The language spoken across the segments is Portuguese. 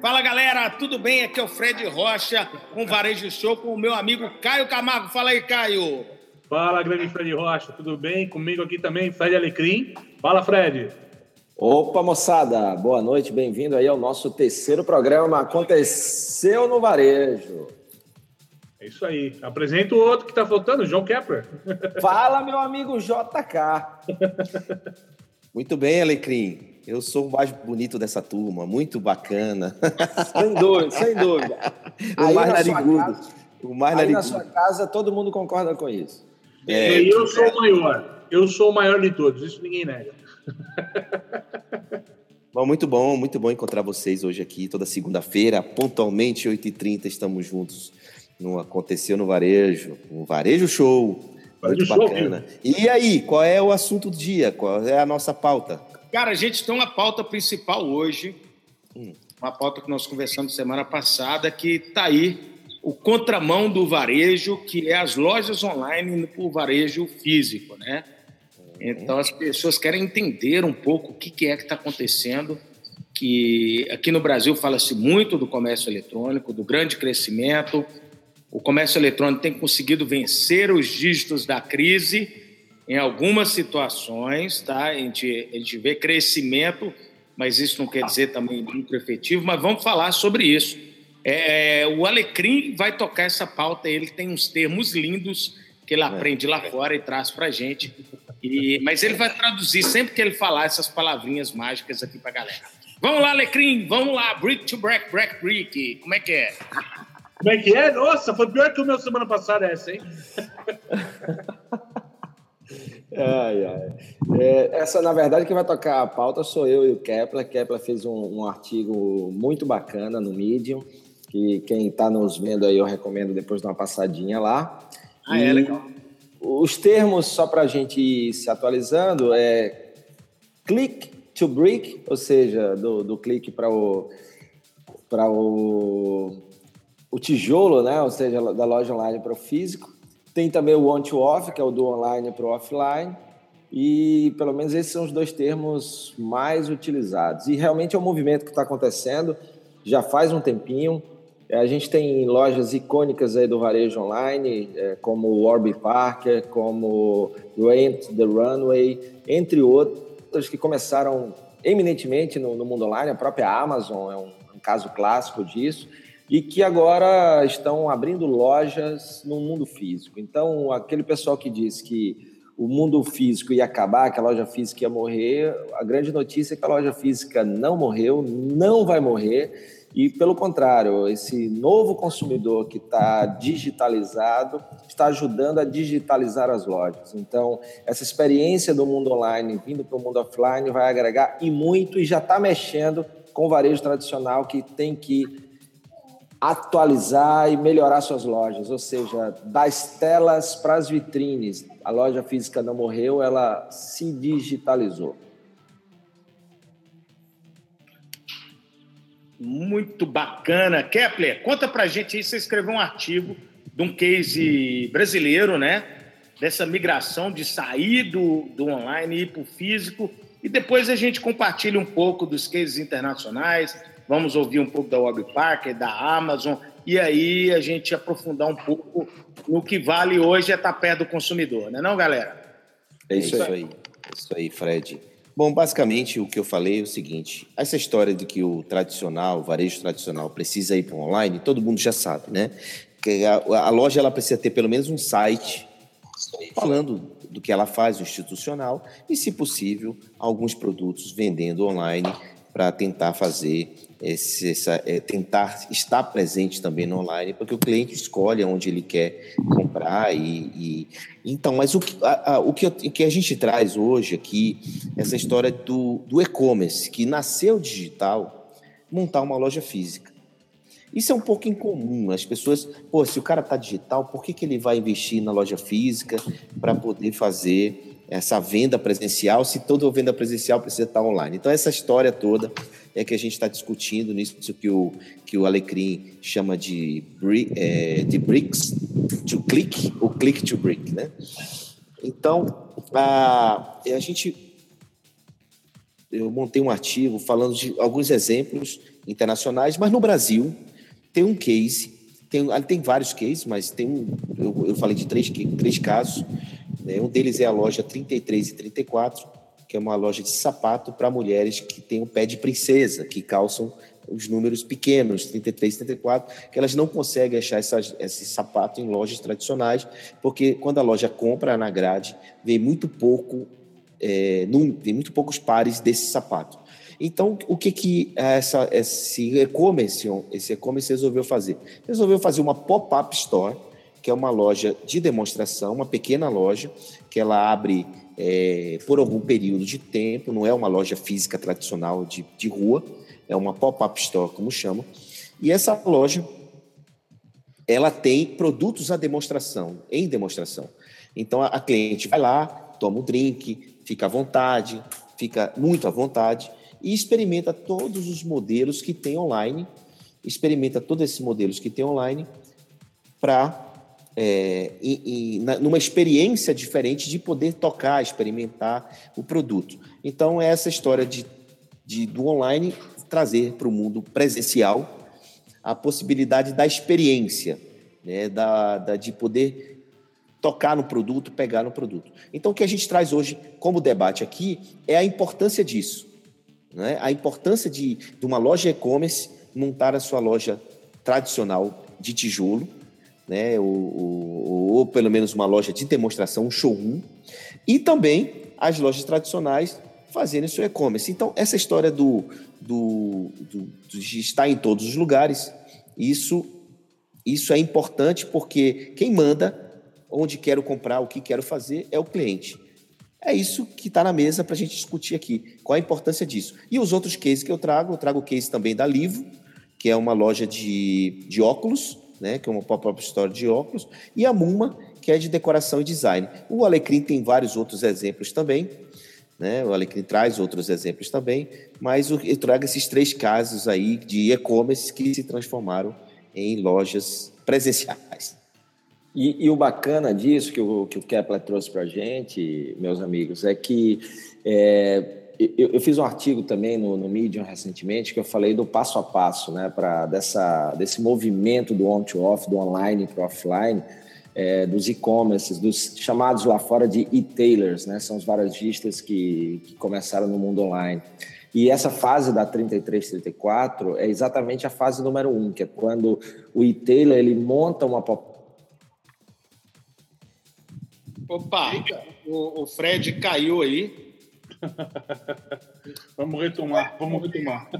Fala galera, tudo bem? Aqui é o Fred Rocha com Varejo Show com o meu amigo Caio Camargo. Fala aí, Caio. Fala, grande Fred Rocha, tudo bem? Comigo aqui também, Fred Alecrim. Fala, Fred. Opa, moçada, boa noite, bem-vindo aí ao nosso terceiro programa Aconteceu no Varejo. É isso aí. Apresenta o outro que está faltando, João Kepler. Fala, meu amigo JK. Muito bem, Alecrim. Eu sou o mais bonito dessa turma, muito bacana. Sem dúvida, sem dúvida. o aí mais narigudo. o mais aí narigudo. na sua casa todo mundo concorda com isso. É, e eu sou o maior. Eu sou o maior de todos, isso ninguém nega. Bom, muito bom, muito bom encontrar vocês hoje aqui, toda segunda-feira, pontualmente, 8h30, estamos juntos no Aconteceu no Varejo, um Varejo Show. Muito show, bacana. Viu? E aí, qual é o assunto do dia? Qual é a nossa pauta? Cara, a gente tem uma pauta principal hoje, uma pauta que nós conversamos semana passada, que está aí o contramão do varejo, que é as lojas online o varejo físico, né? Então as pessoas querem entender um pouco o que, que é que está acontecendo. Que aqui no Brasil fala-se muito do comércio eletrônico, do grande crescimento. O comércio eletrônico tem conseguido vencer os dígitos da crise em algumas situações, tá? A gente, a gente vê crescimento, mas isso não quer dizer também lucro efetivo. Mas vamos falar sobre isso. É, o Alecrim vai tocar essa pauta. Ele tem uns termos lindos que ele aprende lá fora e traz para a gente. E, mas ele vai traduzir sempre que ele falar essas palavrinhas mágicas aqui para galera. Vamos lá, Alecrim, vamos lá. Brick to break, break, brick. Como é que é? Como é que é? Nossa, foi pior que o meu semana passada essa, hein? Ai, ai. É, essa, na verdade, quem vai tocar a pauta sou eu e o Kepler. Kepler fez um, um artigo muito bacana no Medium, que quem está nos vendo aí eu recomendo depois dar uma passadinha lá. Ah, é e é legal. Os termos, só para a gente ir se atualizando, é click to brick, ou seja, do, do clique para o, para o, o tijolo, né? ou seja, da loja online para o físico tem também o on-to-off, que é o do online para o offline. E pelo menos esses são os dois termos mais utilizados. E realmente é um movimento que está acontecendo já faz um tempinho. É, a gente tem lojas icônicas aí do varejo online, é, como o Warby Parker, como Rent the Runway, entre outras que começaram eminentemente no, mundo online. A própria Amazon é um caso clássico disso e que agora estão abrindo lojas no mundo físico. Então, aquele pessoal que diz que o mundo físico ia acabar, que a loja física ia morrer, a grande notícia é que a loja física não morreu, não vai morrer, e pelo contrário, esse novo consumidor que está digitalizado está ajudando a digitalizar as lojas. Então, essa experiência do mundo online vindo para o mundo offline vai agregar e muito, e já está mexendo com o varejo tradicional que tem que atualizar e melhorar suas lojas, ou seja, das telas para as vitrines. A loja física não morreu, ela se digitalizou. Muito bacana. Kepler, conta pra gente aí, você escreveu um artigo de um case brasileiro, né? Dessa migração de sair do, do online e ir para o físico. E depois a gente compartilha um pouco dos cases internacionais, vamos ouvir um pouco da Warby Parker, da Amazon, e aí a gente aprofundar um pouco no que vale hoje é estar perto do consumidor, né não, galera? É isso, é isso aí. É isso aí, Fred. Bom, basicamente o que eu falei é o seguinte: essa história de que o tradicional, o varejo tradicional, precisa ir para o online, todo mundo já sabe, né? Que a, a, loja ela precisa ter pelo menos um site falando do que ela faz, o institucional, e, se possível, alguns produtos vendendo online para tentar fazer esse, essa, é, tentar estar presente também no online, porque o cliente escolhe onde ele quer comprar e, e então, mas o, a, a, o, que, que a gente traz hoje aqui, essa história do, do e-commerce, que nasceu digital, montar uma loja física. Isso é um pouco incomum. As pessoas, pô, se o cara está digital, por que, que ele vai investir na loja física para poder fazer essa venda presencial, se toda venda presencial precisa estar online. Então, essa história toda é que a gente está discutindo nisso que o, que o Alecrim chama de, é, de bricks to click, o click to brick, né? Então, a, a gente... Eu montei um artigo falando de alguns exemplos internacionais, mas no Brasil tem um case, tem, tem vários cases, mas tem um, eu, eu falei de três, três casos? Um deles é a loja 33 e 34, que é uma loja de sapato para mulheres que têm o pé de princesa, que calçam os números pequenos, 33, 34, que elas não conseguem achar essas, esse sapato em lojas tradicionais, porque quando a loja compra na grade, vem muito pouco, é, num, vem muito poucos pares desse sapato. Então, o que que essa, esse e-commerce esse resolveu fazer? Resolveu fazer uma pop-up store, que é uma loja de demonstração, uma pequena loja, que ela abre é, por algum período de tempo, não é uma loja física tradicional de, de rua, é uma pop-up store, como chama. E essa loja, ela tem produtos à demonstração, em demonstração. Então, a, a cliente vai lá, toma um drink, fica à vontade, fica muito à vontade, e experimenta todos os modelos que tem online, experimenta todos esses modelos que tem online para é, e, e, numa experiência diferente de poder tocar, experimentar o produto. Então, é essa história de, de do online trazer para o mundo presencial a possibilidade da experiência, né, da, da, de poder tocar no produto, pegar no produto. Então, o que a gente traz hoje como debate aqui é a importância disso. Né? A importância de, de uma loja e-commerce montar a sua loja tradicional de tijolo, né? ou, ou, ou pelo menos uma loja de demonstração, um showroom, e também as lojas tradicionais fazerem seu e-commerce. Então, essa história do, do, do, de estar em todos os lugares, isso, isso é importante porque quem manda onde quero comprar, o que quero fazer, é o cliente. É isso que está na mesa para a gente discutir aqui. Qual a importância disso? E os outros cases que eu trago, eu trago o case também da Livo, que é uma loja de, de óculos, né, que é uma pop-up store de óculos, e a Muma, que é de decoração e design. O Alecrim tem vários outros exemplos também, né? o Alecrim traz outros exemplos também, mas eu trago esses três casos aí de e-commerce que se transformaram em lojas presenciais. E, e, o bacana disso que o, que o Kepler trouxe para a gente, meus amigos, é que é, eu, eu, fiz um artigo também no, no Medium recentemente que eu falei do passo a passo, né, para dessa desse movimento do on to off, do online para offline, é, dos e-commerces, dos chamados lá fora de e-tailers, né, são os varejistas que, que começaram no mundo online. E essa fase da 33, 34 é exatamente a fase número um, que é quando o e-tailer ele monta uma Opa, o, o Fred caiu aí. vamos retomar, vamos retomar.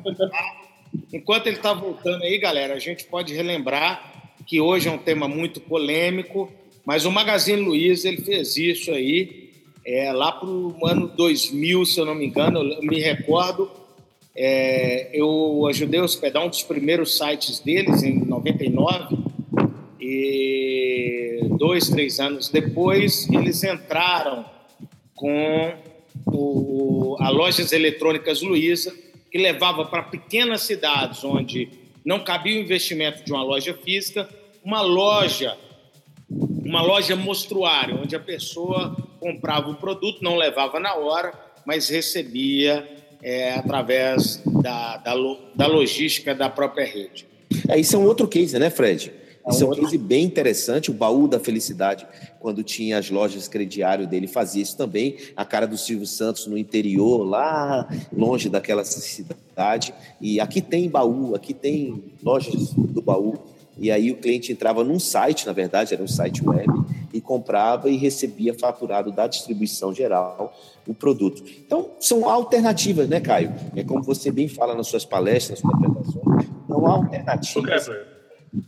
Enquanto ele está voltando aí, galera, a gente pode relembrar que hoje é um tema muito polêmico, mas o Magazine Luiza ele fez isso aí é, lá para o ano 2000, se eu não me engano, eu me recordo. É, eu ajudei a hospedar um dos primeiros sites deles em 99 e dois, três anos depois, eles entraram com o, a Lojas Eletrônicas Luiza, que levava para pequenas cidades onde não cabia o investimento de uma loja física, uma loja, uma loja mostruária, onde a pessoa comprava o produto, não levava na hora, mas recebia é, através da, da, da logística da própria rede. É, isso é um outro case, né, Fred? Isso é um case bem interessante. O baú da felicidade, quando tinha as lojas crediário dele, fazia isso também. A cara do Silvio Santos no interior, lá longe daquela cidade. E aqui tem baú, aqui tem lojas do baú. E aí o cliente entrava num site, na verdade, era um site web, e comprava e recebia faturado da distribuição geral o produto. Então, são alternativas, né, Caio? É como você bem fala nas suas palestras, nas suas apresentações, são alternativas.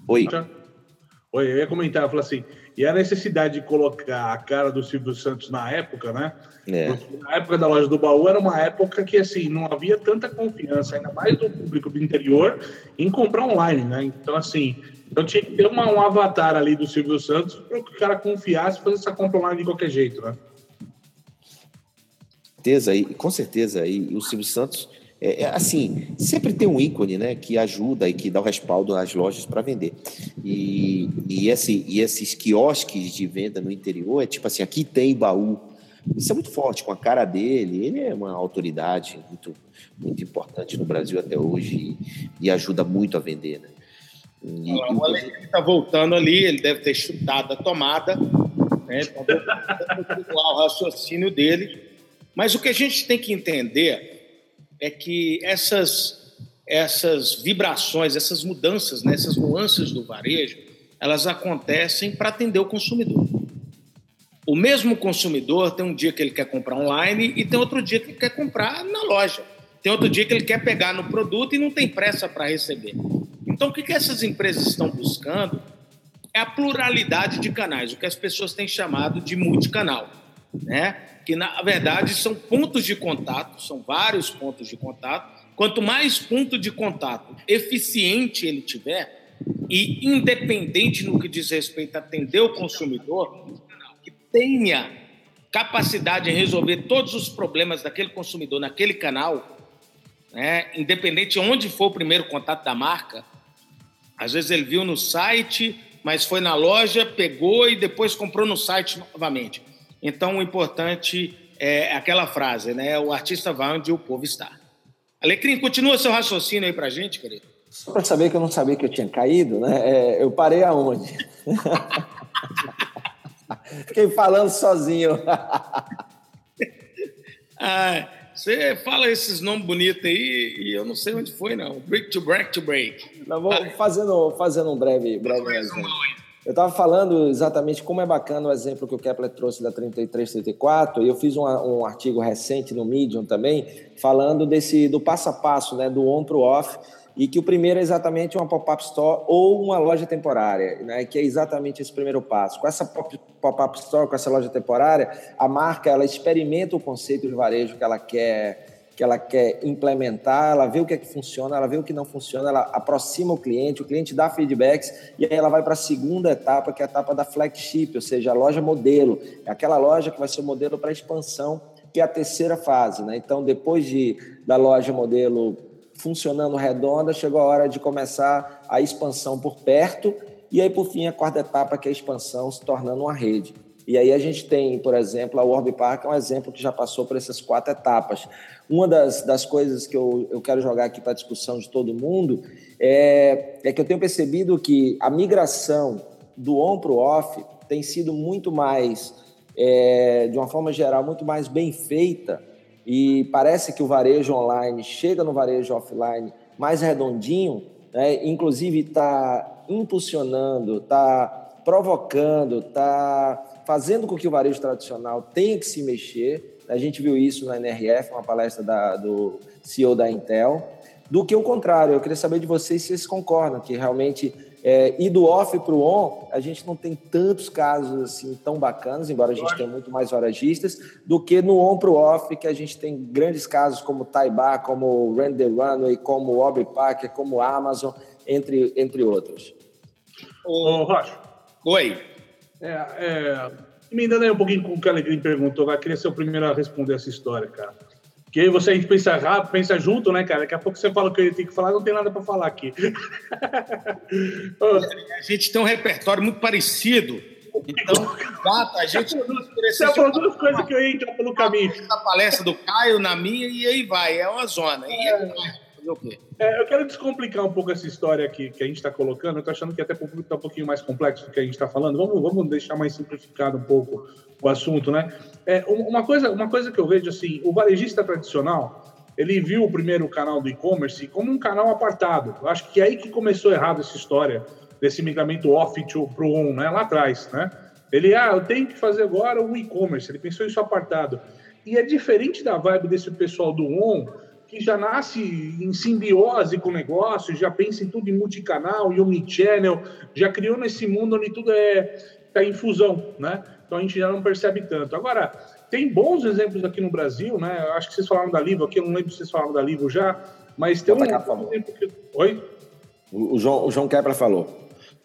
Oi. Oi, eu ia comentar, eu falei assim, e a necessidade de colocar a cara do Silvio Santos na época, né? É. Na época da loja do baú era uma época que assim não havia tanta confiança, ainda mais do público do interior, em comprar online, né? Então assim, então tinha que ter uma, um avatar ali do Silvio Santos para que o cara confiasse e fazer essa compra online de qualquer jeito, né? Certeza, e com certeza, e o Silvio Santos é, é, assim, sempre tem um ícone, né, que ajuda e que dá o respaldo às lojas para vender. E, e, esse, e esses quiosques de venda no interior é tipo assim, aqui tem baú, Isso é muito forte, com a cara dele. Ele é uma autoridade muito, muito importante no Brasil até hoje e, e ajuda muito a vender, né? E, o Alecrim está voltando ali, ele deve ter chutado a tomada, né? Tá o raciocínio dele. Mas o que a gente tem que entender é que essas, essas vibrações, essas mudanças, né? essas nuances do varejo, elas acontecem para atender o consumidor. O mesmo consumidor tem um dia que ele quer comprar online e tem outro dia que ele quer comprar na loja. Tem outro dia que ele quer pegar no produto e não tem pressa para receber. Então, o que, que essas empresas estão buscando é a pluralidade de canais, o que as pessoas têm chamado de multicanal, né? que na verdade são pontos de contato, são vários pontos de contato. Quanto mais ponto de contato eficiente ele tiver e independente no que diz respeito a atender o consumidor, que tenha capacidade de resolver todos os problemas daquele consumidor naquele canal, né? independente de onde for o primeiro contato da marca, às vezes ele viu no site, mas foi na loja, pegou e depois comprou no site novamente. Então, o importante é aquela frase, né? O artista vai onde o povo está. Alecrim, continua seu raciocínio aí para gente, querido. Só para saber que eu não sabia que eu tinha caído, né? É, eu parei aonde? Fiquei falando sozinho. ah, você fala esses nomes bonitos aí e eu não sei onde foi, não. Break to break to break. Vou fazendo, fazendo um breve, breve exemplo. Eu estava falando exatamente como é bacana o exemplo que o Kepler trouxe da 3334, e eu fiz um, um artigo recente no Medium também, falando desse do passo a passo, né, do on para o off, e que o primeiro é exatamente uma pop-up store ou uma loja temporária, né, que é exatamente esse primeiro passo. Com essa pop-up store, com essa loja temporária, a marca ela experimenta o conceito de varejo que ela quer que ela quer implementar, ela vê o que é que funciona, ela vê o que não funciona, ela aproxima o cliente, o cliente dá feedbacks e aí ela vai para a segunda etapa, que é a etapa da flagship, ou seja, a loja modelo. É aquela loja que vai ser o modelo para expansão, que é a terceira fase. Né? Então, depois de, da loja modelo funcionando redonda, chegou a hora de começar a expansão por perto e aí, por fim, a quarta etapa, que é a expansão se tornando uma rede. E aí a gente tem, por exemplo, a Warby Park é um exemplo que já passou por essas quatro etapas. Uma das, das coisas que eu, eu quero jogar aqui para a discussão de todo mundo é, é que eu tenho percebido que a migração do on para o off tem sido muito mais, é, de uma forma geral, muito mais bem feita e parece que o varejo online chega no varejo offline mais redondinho, né? inclusive está impulsionando, está provocando, está fazendo com que o varejo tradicional tenha que se mexer. A gente viu isso na NRF, uma palestra da, do CEO da Intel, do que o contrário. Eu queria saber de vocês se vocês concordam que realmente é, ir do off para o on, a gente não tem tantos casos assim tão bacanas, embora a gente tenha muito mais varejistas, do que no on para o off, que a gente tem grandes casos como Taibá, como Render Runway, como Aubrey Parker, como Amazon, entre, entre outros. Ô, Rocha. Oi. É, é, emendando aí um pouquinho com o que a Alegria perguntou, eu queria ser o primeiro a responder essa história, cara. Que aí você a gente pensa rápido, pensa junto, né, cara? Daqui a pouco você fala o que ele tem que falar, não tem nada para falar aqui. a gente tem um repertório muito parecido. Então, a gente. Você falou duas coisas que eu ia entrar pelo caminho. Na palestra do Caio, na minha, e aí vai, é uma zona. E aí vai. É, eu quero descomplicar um pouco essa história aqui que a gente está colocando. Eu estou achando que até o público está um pouquinho mais complexo do que a gente está falando. Vamos, vamos deixar mais simplificado um pouco o assunto, né? É, uma, coisa, uma coisa que eu vejo assim, o varejista tradicional, ele viu o primeiro canal do e-commerce como um canal apartado. Eu acho que é aí que começou errado essa história desse migramento off para o on, né? Lá atrás, né? Ele, ah, eu tenho que fazer agora o e-commerce. Ele pensou isso apartado. E é diferente da vibe desse pessoal do on, que já nasce em simbiose com o negócio, já pensa em tudo em multicanal e omnichannel, já criou nesse mundo onde tudo é tá em fusão, né? Então a gente já não percebe tanto. Agora, tem bons exemplos aqui no Brasil, né? Eu acho que vocês falaram da Livo aqui, eu não lembro se vocês falaram da Livo já, mas tem um, exemplo que... Oi? O João, o João Kepler falou.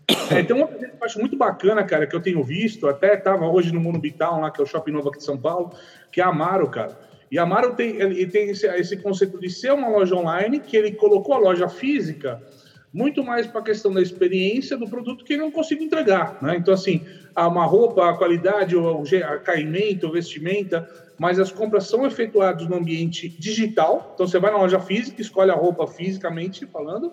É, tem um exemplo que eu acho muito bacana, cara, que eu tenho visto, até estava hoje no Mundo Vital, lá, que é o Shopping Novo aqui de São Paulo, que é a Amaro, cara. E a Amaro tem, ele tem esse, esse, conceito de ser uma loja online, que ele colocou a loja física muito mais para a questão da experiência do produto que não consigo entregar. Né? Então, assim, uma roupa, a qualidade, o caimento, vestimenta, mas as compras são efetuadas no ambiente digital. Então, você vai na loja física, escolhe a roupa fisicamente falando,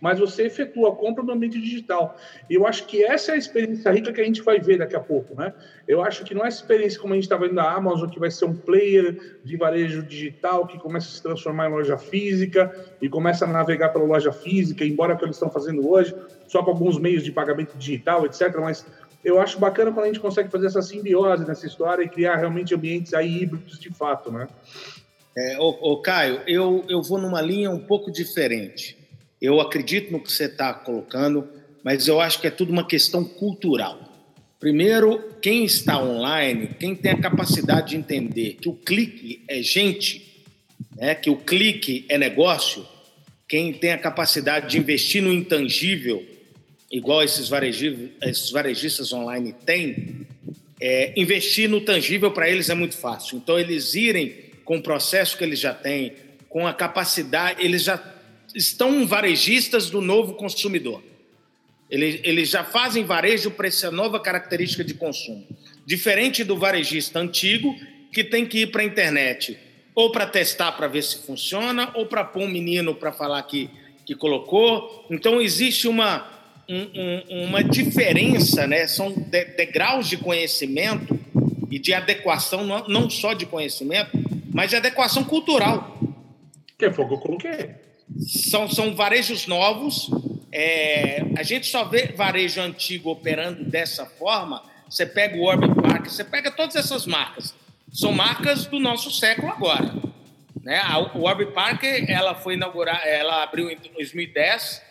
mas você efetua a compra no ambiente digital. E eu acho que essa é a experiência rica que a gente vai ver daqui a pouco, né? Eu acho que não é experiência como a gente está vendo da Amazon, que vai ser um player de varejo digital que começa a se transformar em loja física e começa a navegar pela loja física, embora que eles estão fazendo hoje, só com alguns meios de pagamento digital, etc. Mas eu acho bacana quando a gente consegue fazer essa simbiose nessa história e criar realmente ambientes aí híbridos de fato, né? É, ô, ô Caio, eu, eu vou numa linha um pouco diferente. Eu acredito no que você está colocando, mas eu acho que é tudo uma questão cultural. Primeiro, quem está online, quem tem a capacidade de entender que o clique é gente, né, que o clique é negócio, quem tem a capacidade de investir no intangível, igual esses varejistas, esses varejistas online têm, é, investir no tangível para eles é muito fácil. Então, eles irem com o processo que eles já têm, com a capacidade, eles já estão varejistas do novo consumidor. Eles, eles já fazem varejo para essa nova característica de consumo. Diferente do varejista antigo, que tem que ir para a internet ou para testar para ver se funciona, ou para pôr um menino para falar que, que colocou. Então, existe uma, um, um, uma diferença, né? são de, degraus de conhecimento e de adequação, não, não só de conhecimento, mas de adequação cultural. Que foi o que eu coloquei são, são varejos novos. É, a gente só vê varejo antigo operando dessa forma. Você pega o Orb Park, você pega todas essas marcas. São marcas do nosso século agora. Né? A, o Orb Park ela foi inaugurada, ela abriu em 2010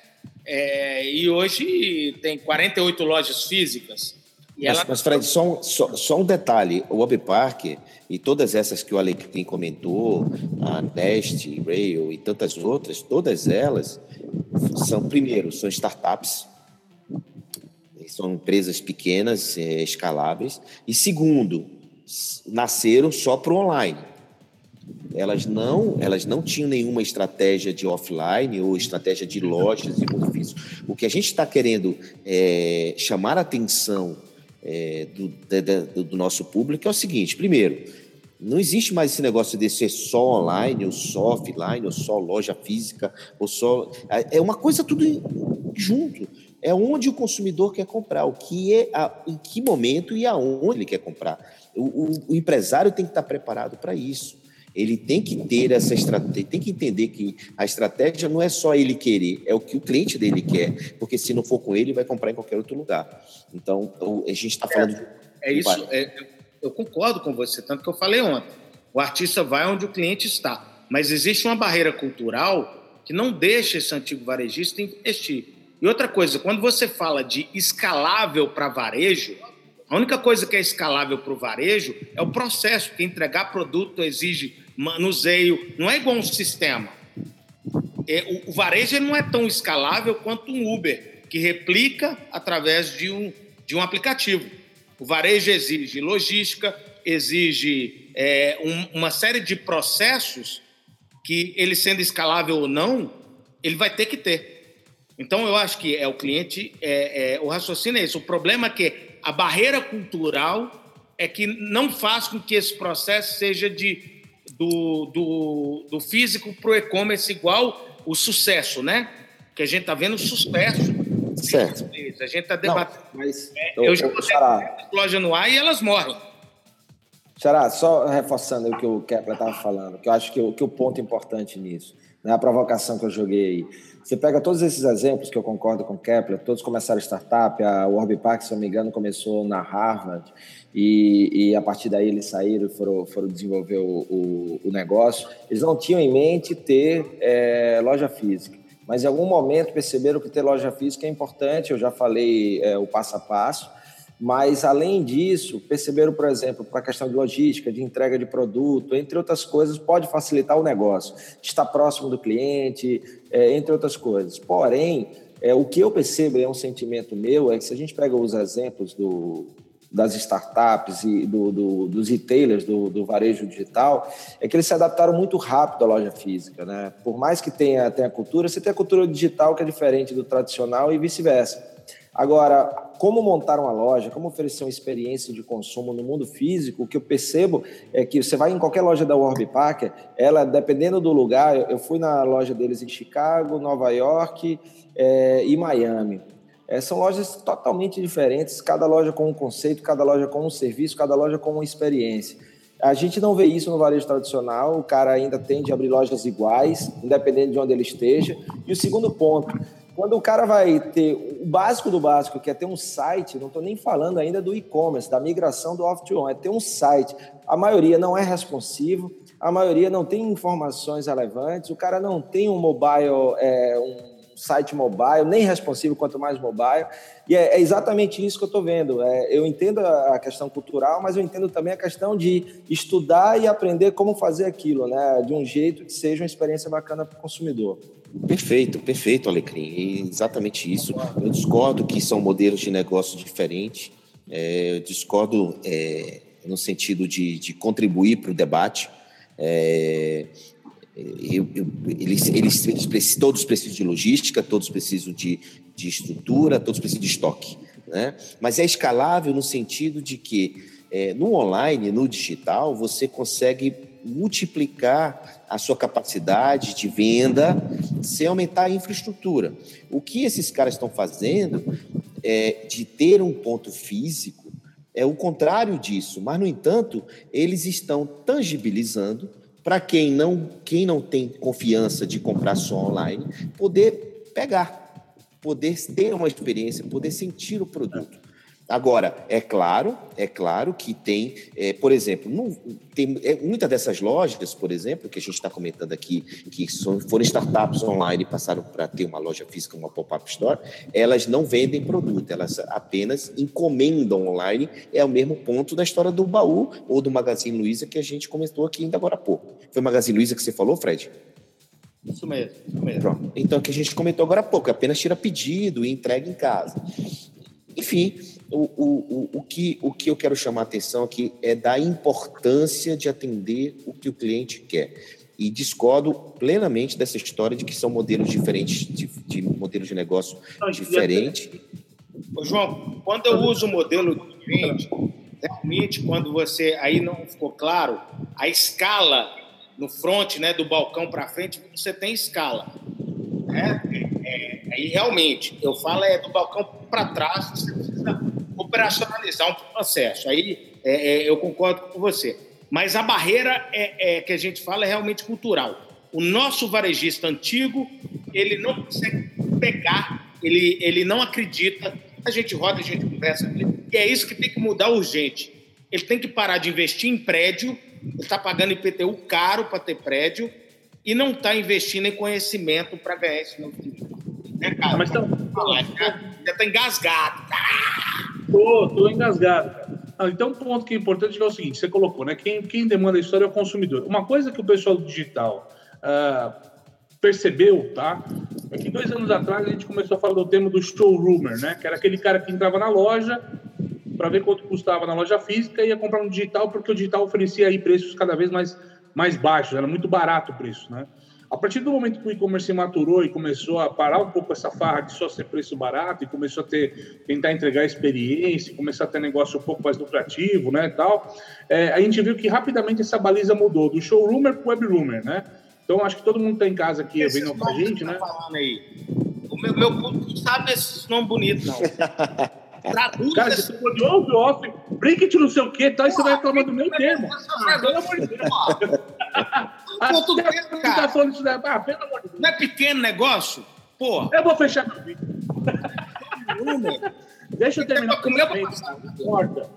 é, e hoje tem 48 lojas físicas. Mas, ela... mas, Fred, só um, só, só um detalhe: o Web Park e todas essas que o Alecrim comentou, a Nest, Rail e tantas outras, todas elas são, primeiro, são startups, são empresas pequenas, é, escaláveis, e segundo, nasceram só para o online. Elas não, elas não tinham nenhuma estratégia de offline ou estratégia de lojas e difícil. O que a gente está querendo é, chamar atenção é, do, do, nosso público é o seguinte: primeiro, não existe mais esse negócio de ser só online, ou só offline, ou só loja física, ou só. É, é uma coisa tudo junto. É onde o consumidor quer comprar, o que é, a, em que momento e aonde ele quer comprar. O, o, o empresário tem que estar preparado para isso. Ele tem que ter essa estratégia, tem que entender que a estratégia não é só ele querer, é o que o cliente dele quer, porque se não for com ele, vai comprar em qualquer outro lugar. Então, a gente está falando. É, é isso, é, eu concordo com você, tanto que eu falei ontem. O artista vai onde o cliente está, mas existe uma barreira cultural que não deixa esse antigo varejista investir. E outra coisa, quando você fala de escalável para varejo, a única coisa que é escalável para o varejo é o processo, porque entregar produto exige manuseio, não é igual um sistema. É, o, varejo não é tão escalável quanto um Uber, que replica através de um, de um aplicativo. O varejo exige logística, exige é, um, uma série de processos que, ele sendo escalável ou não, ele vai ter que ter. Então, eu acho que é o cliente, é, é, o raciocínio é esse. O problema é que a barreira cultural é que não faz com que esse processo seja de do, do, do físico para o e-commerce igual o sucesso, né? Que a gente está vendo sucesso. Certo. A gente está debatendo. Não, mas, é, eu, eu já botei loja no ar e elas morrem. Xará, só reforçando o que o Kepler estava falando, que eu acho que o, que o ponto importante nisso, né, a provocação que eu joguei aí. Você pega todos esses exemplos que eu concordo com Kepler, todos começaram startup, a Warby Park, se não me engano, começou na Harvard, e, e, a partir daí eles saíram e foram, foram desenvolver o, o, o, negócio. Eles não tinham em mente ter é, loja física, mas em algum momento perceberam que ter loja física é importante. Eu já falei é, o passo a passo, mas além disso, perceberam, por exemplo, para a questão de logística, de entrega de produto, entre outras coisas, pode facilitar o negócio, estar próximo do cliente, é, entre outras coisas. Porém, é, o que eu percebo, é um sentimento meu, é que se a gente pega os exemplos do, das startups e do, do, dos retailers do, do, varejo digital é que eles se adaptaram muito rápido à loja física. Né? Por mais que tenha, tenha cultura, você tem a cultura digital que é diferente do tradicional e vice-versa. Agora, como montar uma loja, como oferecer uma experiência de consumo no mundo físico, o que eu percebo é que você vai em qualquer loja da Warby Parker, ela, dependendo do lugar, eu fui na loja deles em Chicago, Nova York é, e Miami. É, são lojas totalmente diferentes, cada loja com um conceito, cada loja com um serviço, cada loja com uma experiência. A gente não vê isso no varejo tradicional, o cara ainda tende a abrir lojas iguais, independente de onde ele esteja. E o segundo ponto, quando o cara vai ter o básico do básico, que é ter um site, não estou nem falando ainda do e-commerce, da migração do off-to-on, é ter um site. A maioria não é responsivo, a maioria não tem informações relevantes, o cara não tem um mobile, é, um site mobile, nem responsivo, quanto mais mobile. E é, é exatamente isso que eu estou vendo. É, eu entendo a questão cultural, mas eu entendo também a questão de estudar e aprender como fazer aquilo, né? De um jeito que seja uma experiência bacana para o consumidor. Perfeito, perfeito, Alecrim. É exatamente isso. Eu discordo que são modelos de negócio diferentes. É, eu discordo é, no sentido de, de contribuir para o debate. É, eu, eu, eles, eles, eles todos precisam de logística, todos precisam de, de estrutura, todos precisam de estoque. Né? Mas é escalável no sentido de que é, no online, no digital, você consegue multiplicar a sua capacidade de venda sem aumentar a infraestrutura. O que esses caras estão fazendo é de ter um ponto físico é o contrário disso, mas no entanto, eles estão tangibilizando para quem não quem não tem confiança de comprar só online, poder pegar, poder ter uma experiência, poder sentir o produto. Agora, é claro, é claro que tem, é, por exemplo, não, tem é, muitas dessas lojas, por exemplo, que a gente está comentando aqui, que são, foram startups online e passaram para ter uma loja física, uma pop-up store, elas não vendem produto, elas apenas encomendam online. É o mesmo ponto da história do baú ou do Magazine Luiza que a gente comentou aqui ainda agora há pouco. Foi o Magazine Luiza que você falou, Fred? Isso mesmo, isso mesmo. Pronto. Então, que a gente comentou agora há pouco, apenas tira pedido e entrega em casa. Enfim, o, o, o, que, o que eu quero chamar a atenção aqui é da importância de atender o que o cliente quer. E discordo plenamente dessa história de que são modelos diferentes, de, de modelos de negócio diferentes. Ô, João, quando eu uso o modelo do cliente, realmente, quando você. Aí não ficou claro, a escala no front, né, do balcão para frente, você tem escala. Né? Aí realmente, eu falo é do balcão para trás, você precisa operacionalizar um processo. Aí é, é, eu concordo com você. Mas a barreira é, é, que a gente fala é realmente cultural. O nosso varejista antigo, ele não consegue pegar, ele, ele não acredita. A gente roda, a gente conversa. E é isso que tem que mudar urgente. Ele tem que parar de investir em prédio, ele está pagando IPTU caro para ter prédio e não está investindo em conhecimento para ganhar esse novo né, cara? Mas então, já, está engasgado. Tô, tô engasgado, cara. Ah, então, um ponto que é importante é o seguinte: você colocou, né? Quem, quem demanda a história é o consumidor. Uma coisa que o pessoal do digital uh, percebeu, tá? É que dois anos atrás a gente começou a falar do tema do showroomer, né? Que era aquele cara que entrava na loja para ver quanto custava na loja física e ia comprar no digital, porque o digital oferecia aí preços cada vez mais, mais baixos, era muito barato o preço, né? A partir do momento que o e-commerce se maturou e começou a parar um pouco essa farra de só ser preço barato e começou a ter, tentar entregar experiência, começar a ter negócio um pouco mais lucrativo, né, tal, é, a gente viu que rapidamente essa baliza mudou do showroomer para o webroomer, né? Então, acho que todo mundo está em casa aqui vendo com a gente, né? Tá aí. O meu, meu público sabe esses nomes bonitos, não. Traduz Cara, você falou de off, off, brinket não sei o quê, tal, e você vai reclamar do meu termo. Pelo amor de Deus. Português, cara. Tá falando isso daí. Ah, pelo amor de Deus. Não é pequeno negócio? Pô. Eu vou fechar meu vídeo. Deixa eu terminar Não corta.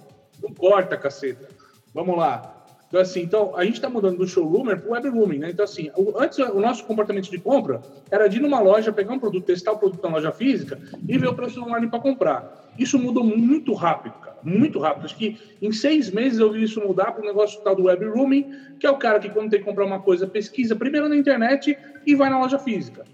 Não corta, caceta. Vamos lá. Então, assim, então, a gente está mudando do showroomer para o webrooming, né? Então, assim, o, antes o nosso comportamento de compra era de ir numa loja, pegar um produto, testar o produto na loja física e ver o preço online para comprar. Isso mudou muito rápido, cara. Muito rápido. Acho que em seis meses eu vi isso mudar para o negócio tal do webrooming, que é o cara que, quando tem que comprar uma coisa, pesquisa primeiro na internet e vai na loja física.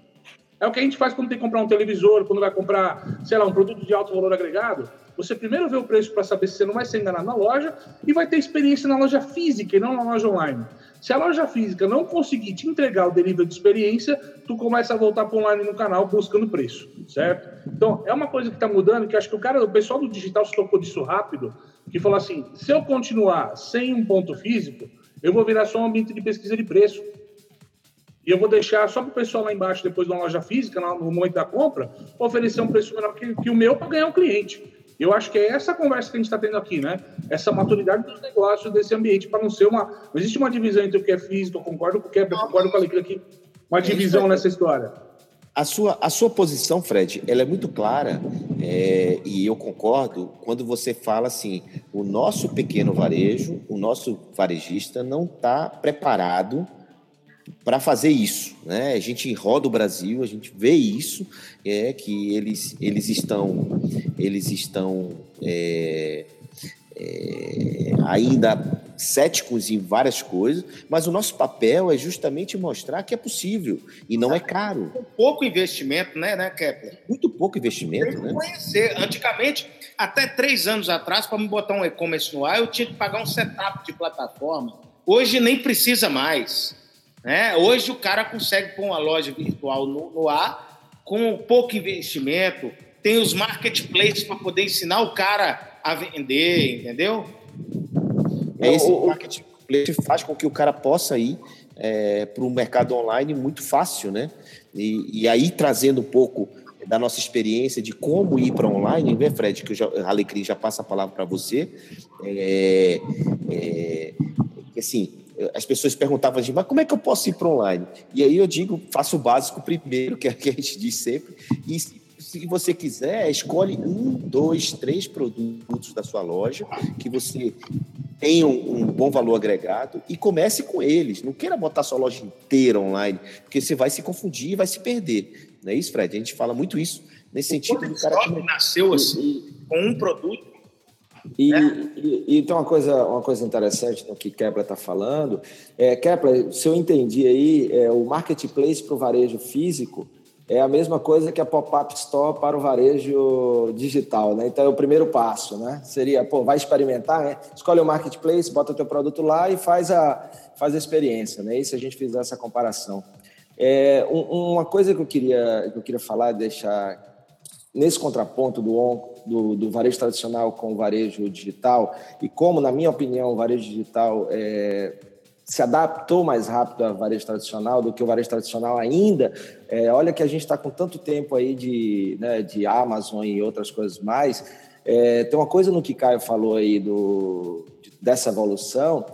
É o que a gente faz quando tem que comprar um televisor, quando vai comprar, sei lá, um produto de alto valor agregado. Você primeiro vê o preço para saber se você não vai ser enganado na loja e vai ter experiência na loja física e não na loja online. Se a loja física não conseguir te entregar o delivery de experiência, tu começa a voltar para online no canal buscando preço, certo? Então, é uma coisa que está mudando, que acho que o cara, o pessoal do digital se tocou disso rápido, que falou assim, se eu continuar sem um ponto físico, eu vou virar só um ambiente de pesquisa de preço. E eu vou deixar só para o pessoal lá embaixo, depois de uma loja física, no momento da compra, oferecer um preço menor que, que o meu para ganhar um cliente. Eu acho que é essa conversa que a gente está tendo aqui, né? Essa maturidade dos negócios desse ambiente, para não ser uma. Não existe uma divisão entre o que é físico, eu concordo com o que é, eu concordo com a Alegria aqui. Uma é divisão nessa história. A sua, a sua posição, Fred, ela é muito clara é, e eu concordo quando você fala assim: o nosso pequeno varejo, o nosso varejista não está preparado para fazer isso. Né? A gente roda o Brasil, a gente vê isso, é que eles, eles estão, eles estão é, é, ainda céticos em várias coisas, mas o nosso papel é justamente mostrar que é possível e não é caro. Pouco investimento, né, né, Kepler? Muito pouco investimento, né? Conhecer. Antigamente, até três anos atrás, para me botar um e-commerce no ar, eu tinha que pagar um setup de plataforma. Hoje nem precisa mais. Né? Hoje o cara consegue pôr uma loja virtual no, no ar com pouco investimento, tem os marketplaces para poder ensinar o cara a vender, entendeu? É esse o, marketplace faz com que o cara possa ir é, para o mercado online muito fácil, né? E, e, aí trazendo um pouco da nossa experiência de como ir para online, né, Fred? Que a Alecrim já passa a palavra para você. É, é, assim, as pessoas perguntavam assim, mas como é que eu posso ir para online? E aí eu digo, faça o básico primeiro, que é o que a gente diz sempre, e se você quiser, escolhe um, dois, três produtos da sua loja que você tenha um, um, bom valor agregado e comece com eles. Não queira botar sua loja inteira online, porque você vai se confundir e vai se perder. Não é isso, Fred? A gente fala muito isso nesse sentido. O cara que nasceu assim, com um produto e, é. e, e, tem uma coisa, uma coisa interessante no que Kepler está falando. É, Kepler, se eu entendi aí, é, o marketplace para o varejo físico é a mesma coisa que a pop-up store para o varejo digital, né? Então é o primeiro passo, né? Seria, pô, vai experimentar, né? Escolhe o marketplace, bota o teu produto lá e faz a, faz a experiência, né? E se a gente fizer essa comparação. É, um, uma coisa que eu queria, que eu queria falar, deixar nesse contraponto do, do, do, varejo tradicional com o varejo digital e como, na minha opinião, o varejo digital é, se adaptou mais rápido ao varejo tradicional do que o varejo tradicional ainda. É, olha que a gente está com tanto tempo aí de, né, de Amazon e outras coisas mais. É, tem uma coisa no que Caio falou aí do, dessa evolução,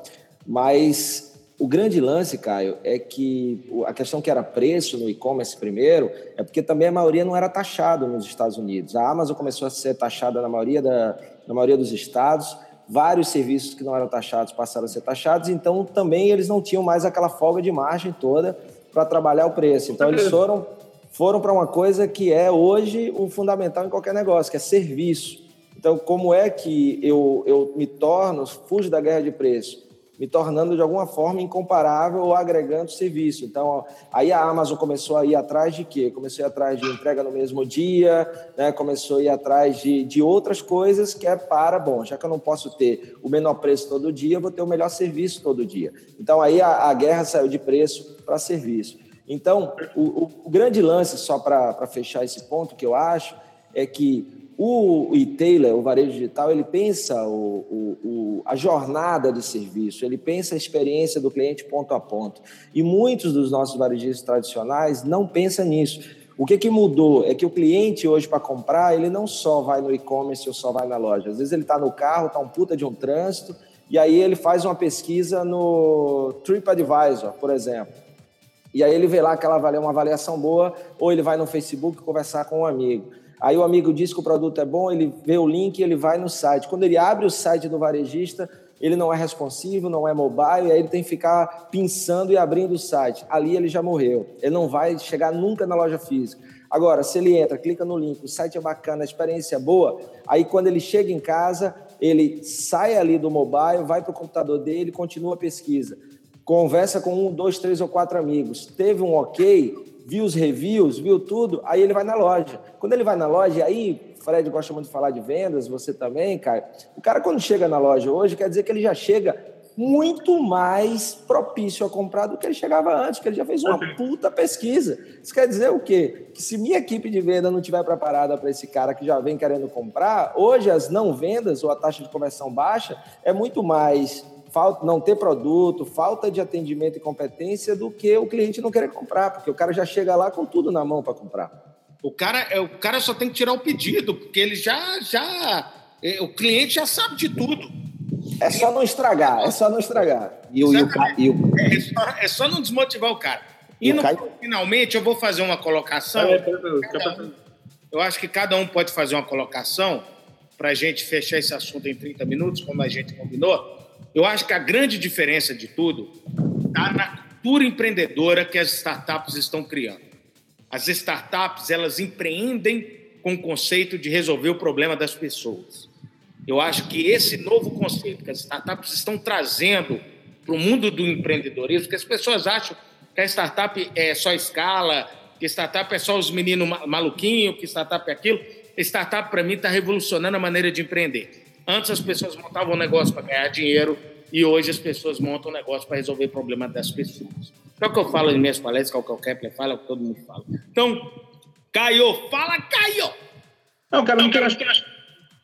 mas o grande lance, Caio, é que a questão que era preço no e-commerce primeiro, é porque também a maioria não era taxado nos Estados Unidos. A Amazon começou a ser taxada na maioria, da, na maioria dos estados, vários serviços que não eram taxados passaram a ser taxados, então também eles não tinham mais aquela folga de margem toda para trabalhar o preço. Então eles foram, foram para uma coisa que é hoje o fundamental em qualquer negócio, que é serviço. Então, como é que eu, eu me torno, fujo da guerra de preço? Me tornando de alguma forma incomparável ou agregando serviço. Então, aí a Amazon começou a ir atrás de quê? Começou a ir atrás de entrega no mesmo dia, né? começou a ir atrás de, de outras coisas que é para, bom, já que eu não posso ter o menor preço todo dia, eu vou ter o melhor serviço todo dia. Então, aí a, a guerra saiu de preço para serviço. Então, o, o, o grande lance, só para fechar esse ponto que eu acho, é que o e-tailer, o varejo digital, ele pensa o, o, o, a jornada de serviço, ele pensa a experiência do cliente ponto a ponto. E muitos dos nossos varejistas tradicionais não pensam nisso. O que, que mudou é que o cliente hoje para comprar, ele não só vai no e-commerce ou só vai na loja. Às vezes ele está no carro, está um puta de um trânsito, e aí ele faz uma pesquisa no TripAdvisor, por exemplo. E aí ele vê lá que ela valeu uma avaliação boa, ou ele vai no Facebook conversar com um amigo. Aí o amigo diz que o produto é bom, ele vê o link, ele vai no site. Quando ele abre o site do varejista, ele não é responsivo, não é mobile, aí ele tem que ficar pensando e abrindo o site. Ali ele já morreu. Ele não vai chegar nunca na loja física. Agora, se ele entra, clica no link, o site é bacana, a experiência é boa, aí quando ele chega em casa, ele sai ali do mobile, vai para o computador dele, continua a pesquisa. Conversa com um, dois, três ou quatro amigos. Teve um ok, viu os reviews, viu tudo, aí ele vai na loja. Quando ele vai na loja, aí, Fred gosta muito de falar de vendas, você também, cara. O cara, quando chega na loja hoje, quer dizer que ele já chega muito mais propício a comprar do que ele chegava antes, que ele já fez uma puta pesquisa. Isso quer dizer o quê? Que se minha equipe de venda não estiver preparada para esse cara que já vem querendo comprar, hoje as não vendas ou a taxa de conversão baixa é muito mais falta, não ter produto, falta de atendimento e competência do que o cliente não querer comprar, porque o cara já chega lá com tudo na mão para comprar. O cara, é, o cara só tem que tirar o pedido, porque ele já, já, é, o cliente já sabe de tudo. É só não estragar, é só não estragar. E o, e o, e o... É, só, é, só, não desmotivar o cara. E, no, Caio... finalmente eu vou fazer uma colocação. eu acho que cada um pode fazer uma colocação para a gente fechar esse assunto em 30 minutos, como a gente combinou. Eu acho que a grande diferença de tudo está na cultura empreendedora que as startups estão criando. As startups, elas empreendem com o conceito de resolver o problema das pessoas. Eu acho que esse novo conceito que as startups estão trazendo para o mundo do empreendedorismo, que as pessoas acham que a startup é só escala, que startup é só os meninos maluquinhos, que startup é aquilo. Startup, para mim, está revolucionando a maneira de empreender. Antes as pessoas montavam um negócio para ganhar dinheiro e hoje as pessoas montam um negócio para resolver o problema das pessoas. É o que eu falo em minhas palestras, que é o que o Kepler fala, é o que todo mundo fala. Então, Caio, fala, Caio! Não, cara, não, quero... acho que...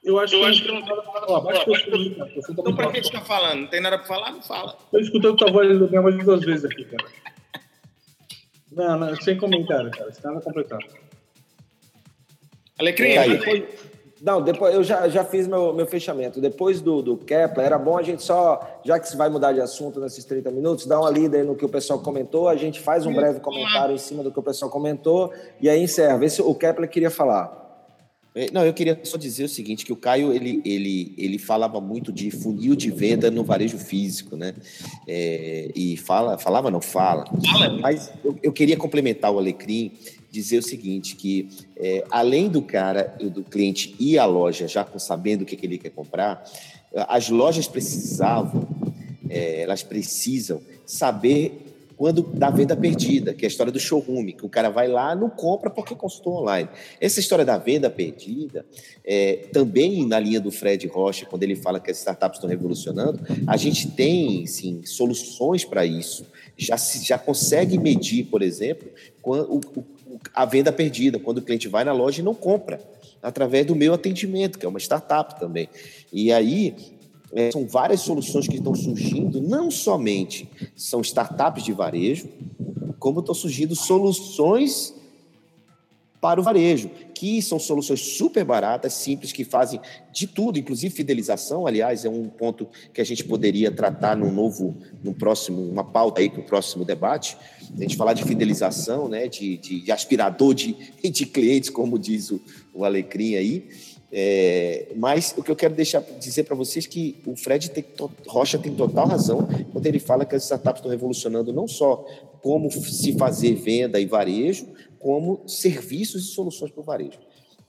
Eu acho eu que, que não tem nada Então, para que está falando? Não tem nada para falar? Não fala. Estou escutando tua voz, minha voz duas vezes aqui, cara. Não, não, sem comentário, cara. Sem nada completado. Alecrim, é, depois, não, depois eu já, já fiz meu, meu fechamento. Depois do, do Kepler, era bom a gente só, já que se vai mudar de assunto nesses 30 minutos, dar uma lida aí no que o pessoal comentou, a gente faz um breve comentário em cima do que o pessoal comentou e aí encerra. Vê se o Kepler queria falar. É, não, eu queria só dizer o seguinte, que o Caio, ele, ele, ele falava muito de funil de venda no varejo físico, né? É, e fala, falava, não fala. Mas eu, eu queria complementar o Alecrim dizer o seguinte, que é, além do cara, do cliente ir à loja já sabendo o que, que ele quer comprar, as lojas precisavam, é, elas precisam saber quando dá venda perdida, que é a história do showroom, que o cara vai lá não compra porque consultou online. Essa história da venda perdida, é, também na linha do Fred Rocha, quando ele fala que as startups estão revolucionando, a gente tem, sim, soluções para isso. Já, se, já consegue medir, por exemplo, o, o, a venda perdida, quando o cliente vai na loja e não compra, através do meu atendimento, que é uma startup também. E aí, é, são várias soluções que estão surgindo, não somente são startups de varejo, como estão surgindo soluções para o varejo, que são soluções super baratas, simples, que fazem de tudo, inclusive fidelização, aliás, é um ponto que a gente poderia tratar no novo, no próximo, uma pauta aí para o próximo debate, a gente falar de fidelização, né, de, de, de aspirador de, de clientes, como diz o, o Alecrim aí, é, mas o que eu quero deixar dizer para vocês é que o Fred tem, Rocha tem total razão quando ele fala que as startups estão revolucionando não só como se fazer venda e varejo, como serviços e soluções para o varejo.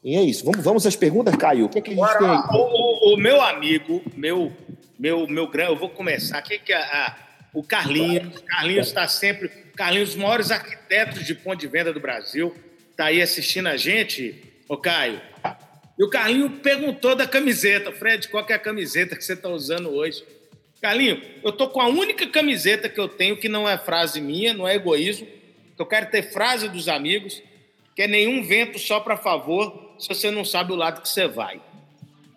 E é isso. Vamos, vamos às perguntas, Caio. O que, é que a gente tem aí? O, o, meu amigo, meu, meu, meu grande, eu vou começar aqui que a, a, o Carlinhos. Carlinhos está sempre. Carlinhos, os maiores arquitetos de ponto de venda do Brasil, está aí assistindo a gente. Ô, Caio, e o Carlinho perguntou da camiseta. Fred, qual é a camiseta que você está usando hoje? Carlinho, eu tô com a única camiseta que eu tenho que não é frase minha, não é egoísmo. Eu quero ter frase dos amigos, que é nenhum vento só para favor, se você não sabe o lado que você vai.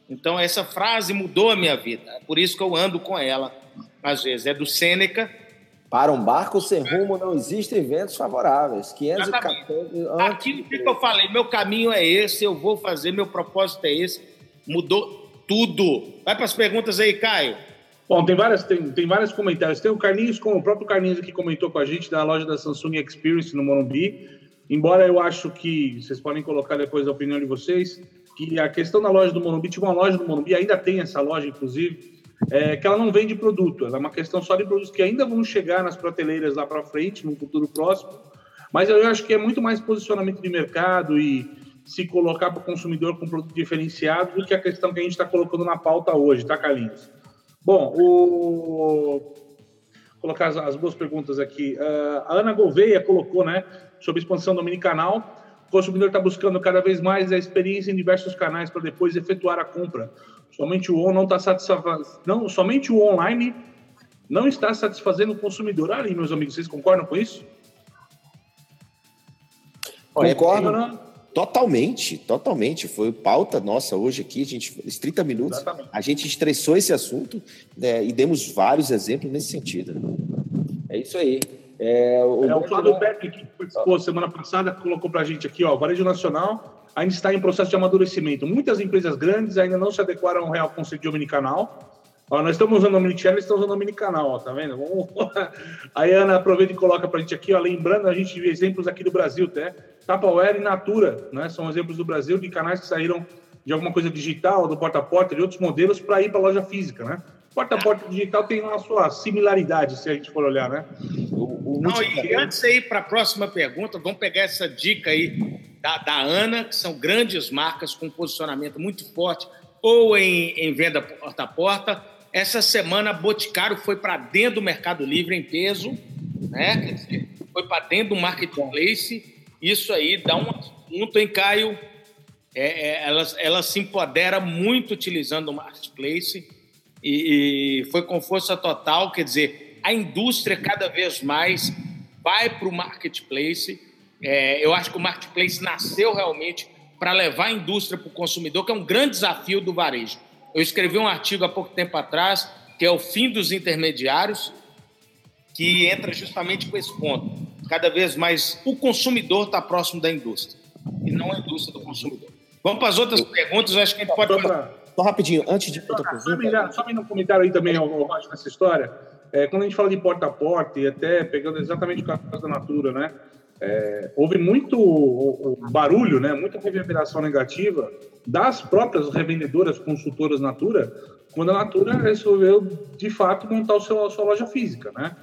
Então essa frase mudou a minha vida. É por isso que eu ando com ela às vezes. É do Sêneca, para um barco sem rumo não existem ventos favoráveis. 514 Aquilo que eu falei, meu caminho é esse, eu vou fazer, meu propósito é esse. Mudou tudo. Vai para as perguntas aí, Caio. Bom, tem várias, tem, tem vários comentários. Tem o Carlinhos, como o próprio Carlinhos que comentou com a gente da loja da Samsung Experience no Morumbi. Embora eu acho que vocês podem colocar depois a opinião de vocês, que a questão da loja do Morumbi, tinha uma loja do Morumbi, ainda tem essa loja, inclusive, é, que ela não vende produto, ela é uma questão só de produtos que ainda vão chegar nas prateleiras lá para frente, no futuro próximo. Mas eu acho que é muito mais posicionamento de mercado e se colocar para o consumidor com produto diferenciado do que a questão que a gente está colocando na pauta hoje, tá, Carlinhos? Bom, o, colocar as, as duas perguntas aqui. Uh, a Ana Gouveia colocou, né, sobre expansão dominicanal. O consumidor está buscando cada vez mais a experiência em diversos canais para depois efetuar a compra. Somente o on não está satisfazendo, não, somente o online não está satisfazendo o consumidor. Ali, meus amigos, vocês concordam com isso? Concordo, né? Totalmente, totalmente. Foi pauta nossa hoje aqui, a gente, 30 minutos, Exatamente. a gente estressou esse assunto né, e demos vários exemplos nesse sentido. É isso aí. É, o, é, o Flávio Beck, que participou semana passada, colocou para a gente aqui, ó, o Varejo Nacional ainda está em processo de amadurecimento. Muitas empresas grandes ainda não se adequaram ao real conceito de omnicanal. Ó, nós estamos usando omnichannel, eles estão usando omnicanal, ó, tá vendo? Vamos... Aí a Ana aproveita e coloca para a gente aqui, ó, lembrando, a gente viu exemplos aqui do Brasil, até. Tupperware e Natura, né? São exemplos do Brasil de canais que saíram de alguma coisa digital, do porta a porta, de outros modelos, para ir para a loja física, né? Porta a porta digital tem a sua similaridade, se a gente for olhar, né? O, o Não, e antes de ir para a próxima pergunta, vamos pegar essa dica aí da, da Ana, que são grandes marcas com posicionamento muito forte, ou em, em venda porta a porta. Essa semana, Boticário foi para dentro do Mercado Livre em peso, né? Foi para dentro do marketplace. Isso aí dá um assunto, hein, Caio? É, é, ela, ela se empodera muito utilizando o marketplace e, e foi com força total. Quer dizer, a indústria cada vez mais vai para o marketplace. É, eu acho que o marketplace nasceu realmente para levar a indústria para o consumidor, que é um grande desafio do varejo. Eu escrevi um artigo há pouco tempo atrás, que é o fim dos intermediários, que entra justamente com esse ponto. Cada vez mais o consumidor está próximo da indústria e não a indústria do consumidor. Vamos para as outras perguntas, eu acho que a gente pode. Só rapidinho, antes de outra pergunta. Só me um comentário aí também, Rocha, nessa história. É, quando a gente fala de porta a porta, e até pegando exatamente o caso da Natura, né? É, houve muito barulho, né? muita reverberação negativa das próprias revendedoras, consultoras Natura, quando a Natura resolveu, de fato, montar o seu, a sua loja física. Né?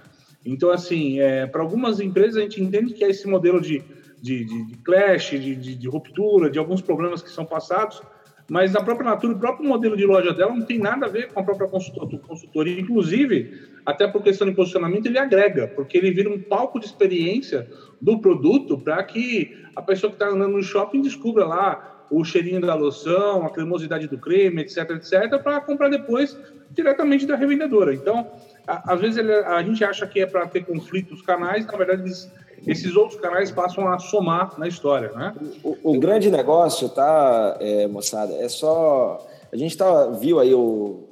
Então, assim, é, para algumas empresas, a gente entende que é esse modelo de, de, de, de clash, de, de, de, ruptura, de alguns problemas que são passados, mas na própria Natura, o próprio modelo de loja dela não tem nada a ver com a própria consultoria. Inclusive, até por questão de posicionamento, ele agrega, porque ele vira um palco de experiência do produto para que a pessoa que está andando no shopping descubra lá o cheirinho da loção, a cremosidade do creme, etc, etc, para comprar depois diretamente da revendedora. Então, a, às vezes ele, a gente acha que é para ter conflitos canais, na verdade eles, esses outros canais passam a somar na história, né? O, o grande negócio, tá, é, moçada, é só a gente tá, viu aí o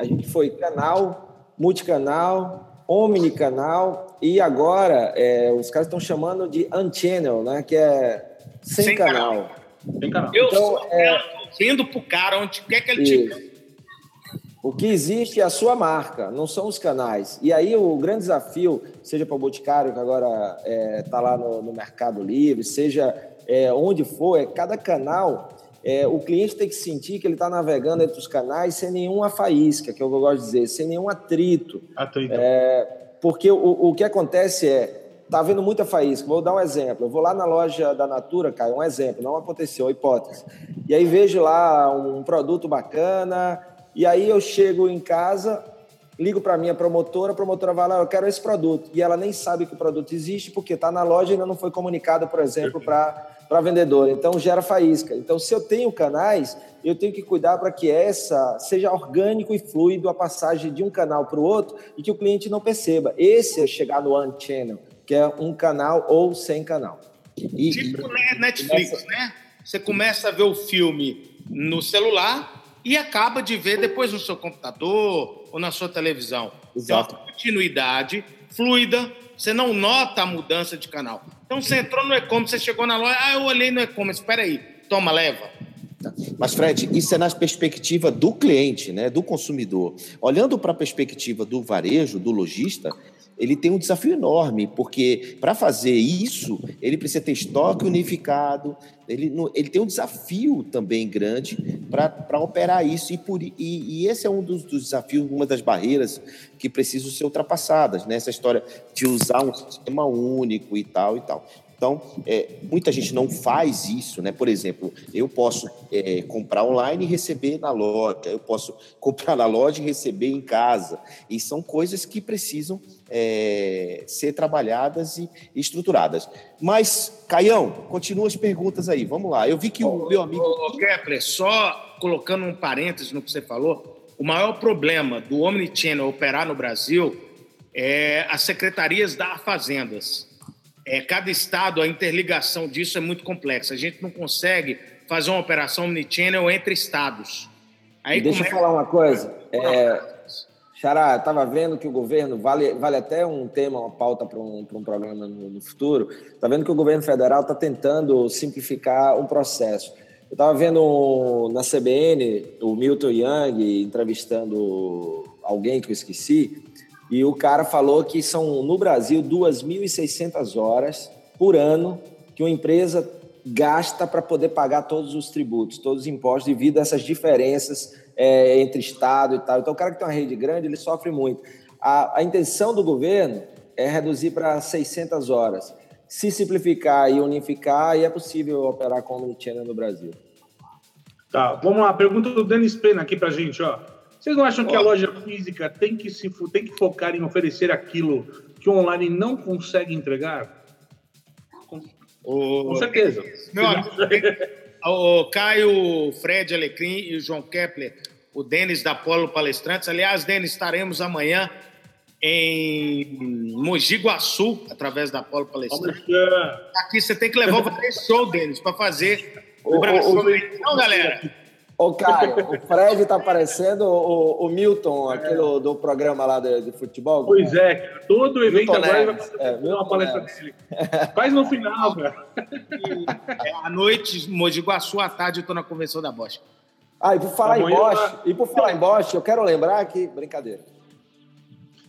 a gente foi canal, multicanal, omnicanal e agora é, os caras estão chamando de unchannel, né? Que é sem, sem canal. canal. Sem canal. Eu então, sou é... vendo pro cara onde quer que ele tiver. O que existe é a sua marca, não são os canais. E aí o grande desafio, seja para o Boticário, que agora está é, tá lá no, no, Mercado Livre, seja é, onde for, é cada canal, é, o cliente tem que sentir que ele está navegando entre os canais sem nenhuma faísca, que é o que eu gosto de dizer, sem nenhum atrito. Atrito. É, porque o, o que acontece é, Está havendo muita faísca. Vou dar um exemplo. Eu vou lá na loja da Natura, Caio, um exemplo, não aconteceu, hipótese. E aí vejo lá um produto bacana, e aí eu chego em casa, ligo para a minha promotora, a promotora vai lá, eu quero esse produto. E ela nem sabe que o produto existe, porque está na loja e ainda não foi comunicado, por exemplo, para a vendedora. Então gera faísca. Então, se eu tenho canais, eu tenho que cuidar para que essa seja orgânico e fluido a passagem de um canal para o outro e que o cliente não perceba. Esse é chegar no One Channel que é um canal ou sem canal. E, tipo Netflix, nessa... né? Você começa a ver o filme no celular e acaba de ver depois no seu computador ou na sua televisão. Exato. Tem uma continuidade fluida, você não nota a mudança de canal. Então você entrou no e-commerce, você chegou na loja, ah, eu olhei no e-commerce, espera aí, toma, leva. Mas, Fred, isso é na perspectiva do cliente, né, do consumidor. Olhando para a perspectiva do varejo, do lojista, ele tem um desafio enorme, porque para fazer isso, ele precisa ter estoque unificado, ele, ele tem um desafio também grande para operar isso, e, por, e, e, esse é um dos, dos, desafios, uma das barreiras que precisam ser ultrapassadas, né? essa história de usar um sistema único e tal e tal. Então, é, muita gente não faz isso, né? Por exemplo, eu posso é, comprar online e receber na loja, eu posso comprar na loja e receber em casa. E são coisas que precisam é, ser trabalhadas e estruturadas. Mas, Caião, continua as perguntas aí. Vamos lá. Eu vi que o meu amigo. Ô, Kepler, só colocando um parênteses no que você falou, o maior problema do Omnichannel operar no Brasil é as secretarias das fazendas. É, cada estado, a interligação disso é muito complexa. A gente não consegue fazer uma operação omnichannel entre estados. Aí Deixa eu falar uma coisa. É, Xará, estava vendo que o governo, vale, vale até um tema, uma pauta para um, um programa no, no futuro, está vendo que o governo federal está tentando simplificar o processo. Eu estava vendo na CBN o Milton Young entrevistando alguém que eu esqueci, e o cara falou que são, no Brasil, 2.600 horas por ano que uma empresa gasta para poder pagar todos os tributos, todos os impostos, devido a essas diferenças é, entre Estado e tal. Então, o cara que tem uma rede grande, ele sofre muito. A, a intenção do governo é reduzir para 600 horas. Se simplificar e unificar, aí é possível operar como Omnichannel no Brasil. Tá, vamos lá. Pergunta do Denis Pena aqui para gente, ó. Vocês não acham que a loja física tem que, se, tem que focar em oferecer aquilo que o online não consegue entregar? Com, com certeza. Meu amigo, o Caio, Fred Alecrim e o João Kepler, o Denis da Polo Palestrantes. Aliás, Denis, estaremos amanhã em Mogi Guaçu, através da Polo Palestrantes. Aqui você tem que levar o show, Denis, para fazer o, o Brasil. Então, galera. Ô, Caio, o Fred está parecendo o, o, Milton, aquele do, do programa lá de, de, futebol. Pois é, todo evento Milton agora Neves. vai fazer é, uma palestra dele. Faz no final, cara. É, à noite, Mogi Guaçu, à tarde, eu estou na convenção da Bosch. Ah, e por falar amanhã em Bosch, e por falar em Bosch, eu quero lembrar que. Brincadeira.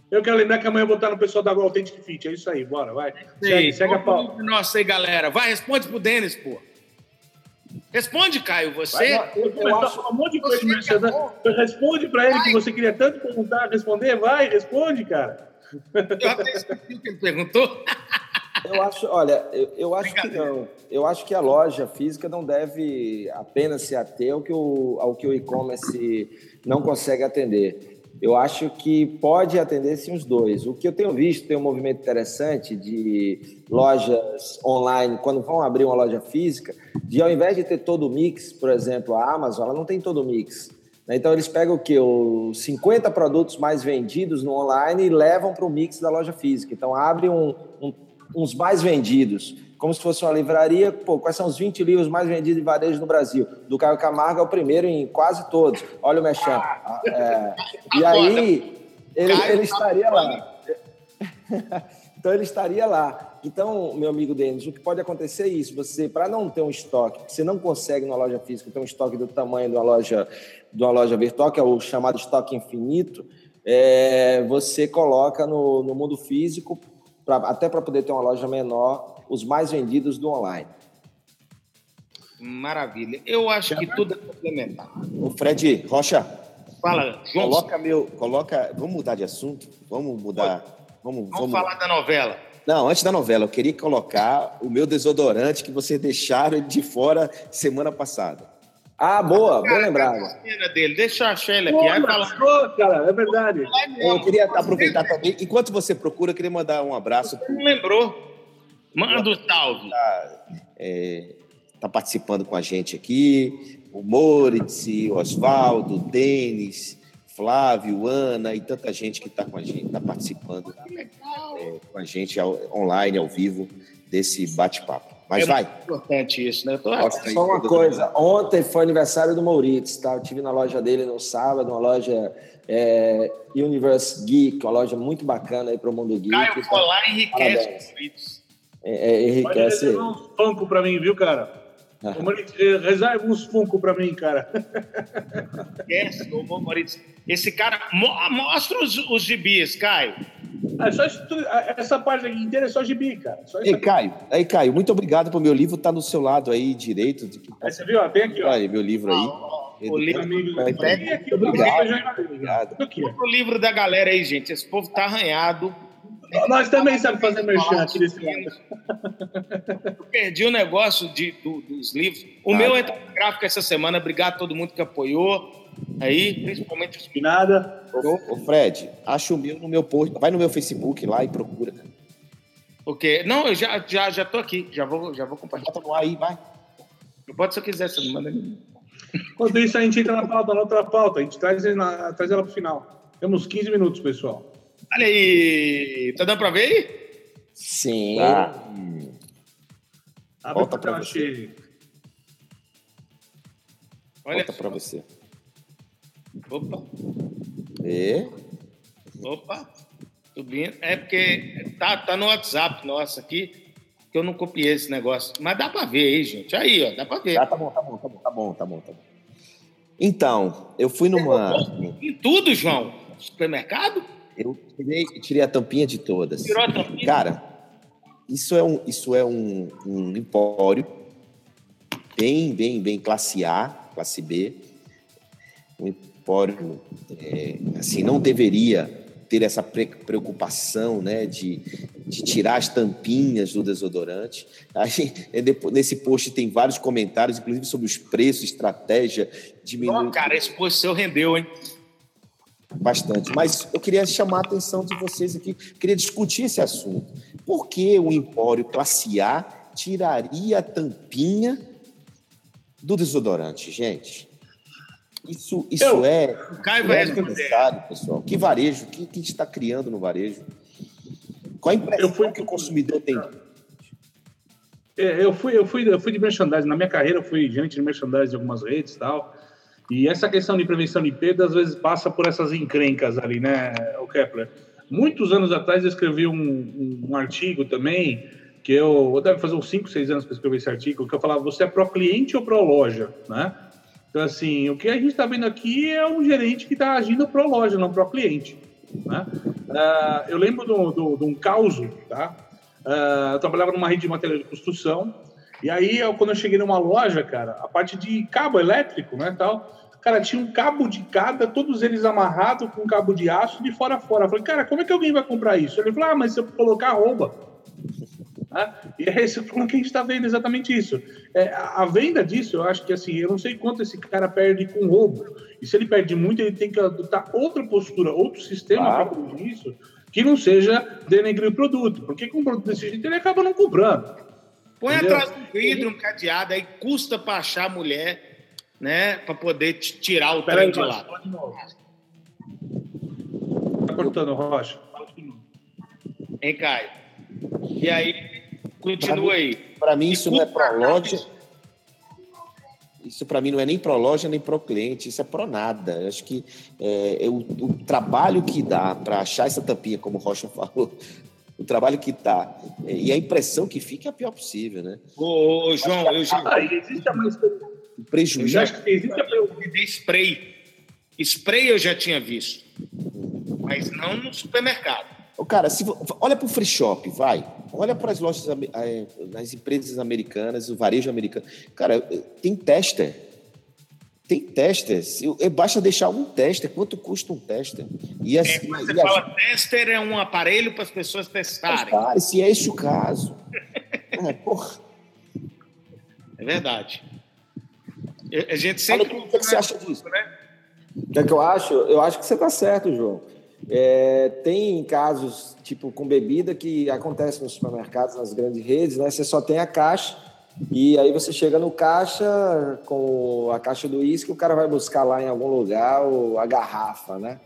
Eu quero lembrar que amanhã eu vou estar no pessoal da Authentic Fit. É isso aí, bora, vai. Segue, segue a pau. Nossa aí, galera. Vai, responde pro Denis, pô. Responde, Caio, você. eu, eu acho, um monte de coisa Responde para ele que você queria tanto perguntar, responder. Vai, responde, cara. Eu até esqueci o que ele perguntou. Eu acho, olha, eu, eu acho que não. Eu acho que a loja física não deve apenas se ater ao que o, ao que o e-commerce não consegue atender. Eu acho que pode atender sim os dois. O que eu tenho visto tem um movimento interessante de lojas online, quando vão abrir uma loja física, de ao invés de ter todo o mix, por exemplo, a Amazon, ela não tem todo o mix. Né? Então eles pegam o que? Os 50 produtos mais vendidos no online e levam para o mix da loja física. Então abre um, um, uns mais vendidos como se fosse uma livraria. Pô, quais são os 20 livros mais vendidos de varejo no Brasil? Do Caio Camargo é o primeiro em quase todos. Olha o Mechan. É, e aí, ele, ele estaria lá. então, ele estaria lá. Então, meu amigo Denis, o que pode acontecer é isso. Você, para não ter um estoque, você não consegue na loja física ter um estoque do tamanho de uma loja, de uma loja virtual, que é o chamado estoque infinito, é, você coloca no, no mundo físico, pra, até para poder ter uma loja menor, os mais vendidos do online. Maravilha. Eu acho que tudo é complementar. O Fred Rocha. Fala, João. Coloca meu, coloca, vamos mudar de assunto? Vamos mudar. Vamos, vamos, vamos falar da novela. Não, antes da novela, eu queria colocar o meu desodorante que vocês deixaram de fora semana passada. Ah, boa, bem lembrado. Dele. Deixa eu achar ele aqui. Pô, falar... cara, é verdade. Eu queria aproveitar também. Enquanto você procura, eu queria mandar um abraço. Você não lembrou? Manda o salve. Está é, tá participando com a gente aqui. O Moritz, o Oswaldo, o Denis, Flávio, Ana e tanta gente que está com a gente, está participando é, com a gente ao, online, ao vivo, desse bate-papo. Mas é vai. importante isso, né? Tô... Só uma coisa. Ontem foi aniversário do Maurício, tá? Eu tive na loja dele no sábado, uma loja é, Universe Geek, uma loja muito bacana aí para o mundo geek. Caio, foi lá enriquece os é, é, enriquece. Pode uns Funko para mim, viu, cara? Ah. Eh, reserva uns Funko para mim, cara. Yes, Maurício. Esse cara. Mostra os, os gibis, Caio. Ah, só essa parte aqui inteira é só gibi, cara. Só Ei, Caio, aí, Caio, muito obrigado por meu livro, tá no seu lado aí direito. Aí você viu, ó, tem aqui, ó. Aí, meu livro aí. o livro, amigo, aí, aqui, obrigado. obrigado. obrigado. O livro da galera aí, gente. Esse povo tá arranhado Nós também sabemos fazer merchan aqui desse lado. Eu perdi o negócio de, do, dos livros. O ah, meu entrou no gráfico essa semana. Obrigado a todo mundo que apoiou. Aí, principalmente os. Nada. Ô, ô, Fred, acha o meu no meu post. Vai no meu Facebook lá e procura. Porque. Não, eu já, já, já tô aqui. Já vou, já vou compartilhar. Bota no ar aí, vai. Pode se eu quiser, você não manda Enquanto isso, a gente entra na pauta, na outra pauta. A gente traz, na, traz ela pro final. Temos 15 minutos, pessoal. Olha aí. Tá dando pra ver aí? Sim. Tá. Abre Volta pra você. Olha Volta pra você. Opa. E? Opa. Subindo. É porque tá, tá no WhatsApp nosso aqui, que eu não copiei esse negócio. Mas dá pra ver aí, gente. Aí, ó, dá pra ver. Ah, tá bom, tá bom, tá bom, tá bom, tá bom, tá bom. Então, eu fui numa. Em tudo, João? Supermercado? Eu tirei, tirei a tampinha de todas. Tirou a tampinha? Cara, isso é um, isso é um, um empório bem, bem, bem classe A, classe B. Um empório, é, assim, não deveria ter essa preocupação, né, de, de tirar as tampinhas do desodorante. Aí, é nesse post tem vários comentários, inclusive sobre os preços, estratégia, diminuir... Oh, cara, esse post seu rendeu, hein? Bastante. Mas eu queria chamar a atenção de vocês aqui, queria discutir esse assunto. Por que o Empório Classe A tiraria a tampinha do desodorante, gente? Isso, isso eu, é, Caio é necessário, pessoal. Que varejo? O que, que está criando no varejo? Qual a impressão fui, que o consumidor tem? É, eu fui, eu fui, eu fui de merchandising. Na minha carreira, eu fui gerente de merchandising de algumas redes e tal. E essa questão de prevenção de perda, às vezes, passa por essas encrencas ali, né, o Kepler? Muitos anos atrás, eu escrevi um, um, artigo também, que eu, eu deve fazer uns 5, 6 anos que eu escrevi esse artigo, que eu falava, você é pró-cliente ou pró-loja, né? Então, assim, o que a gente está vendo aqui é um gerente que está agindo pró-loja, não pró-cliente, né? Uh, eu lembro de um caos, tá? Uh, eu trabalhava numa rede de material de construção, e aí, eu, quando eu cheguei numa loja, cara, a parte de cabo elétrico, né, tal, cara, tinha um cabo de cada, todos eles amarrados com cabo de aço de fora a fora. Eu falei, cara, como é que alguém vai comprar isso? Ele falou, ah, mas se eu colocar, rouba. Ah, e é esse falando que a gente está vendo exatamente isso. É, a, venda disso, eu acho que assim, eu não sei quanto esse cara perde com roubo. E se ele perde muito, ele tem que adotar outra postura, outro sistema claro. para produzir isso, que não seja denegrir o produto. Porque com um produto desse jeito, ele acaba não comprando. Põe Entendeu? atrás do vidro um cadeado, aí custa para achar a mulher, né? Para poder tirar o Pera trem aí, de lá. Tá cortando, Rocha. Hein, Caio? E aí, continua pra aí. Para mim, isso não é pro loja. Isso para mim não é nem pro loja nem pro cliente, isso é pro nada. Eu acho que é, o, o, trabalho que dá para achar essa tampinha, como o Rocha falou, o trabalho que está e a impressão que fica é a pior possível, né? Ô, ô João, eu já... Ah, existe a mais... O prejuízo... Eu já acho que existe a spray. Spray eu já tinha visto, mas não no supermercado. Ô, cara, se, olha para o free shop, vai. Olha para as lojas, nas empresas americanas, o varejo americano. Cara, tem tester tem testers. É, basta deixar um tester. Quanto custa um tester? E assim, é, você e fala assim, tester é um aparelho para as pessoas testarem. Testar, se é esse o caso. é, porra. é verdade. A gente sempre. Fala, o que, você acha disso? Né? O que, é que eu acho? Eu acho que você está certo, João. É, tem casos, tipo, com bebida que acontece nos supermercados, nas grandes redes, né? Você só tem a caixa e aí você chega no caixa com a caixa do uísque, o cara vai buscar lá em algum lugar a garrafa, né?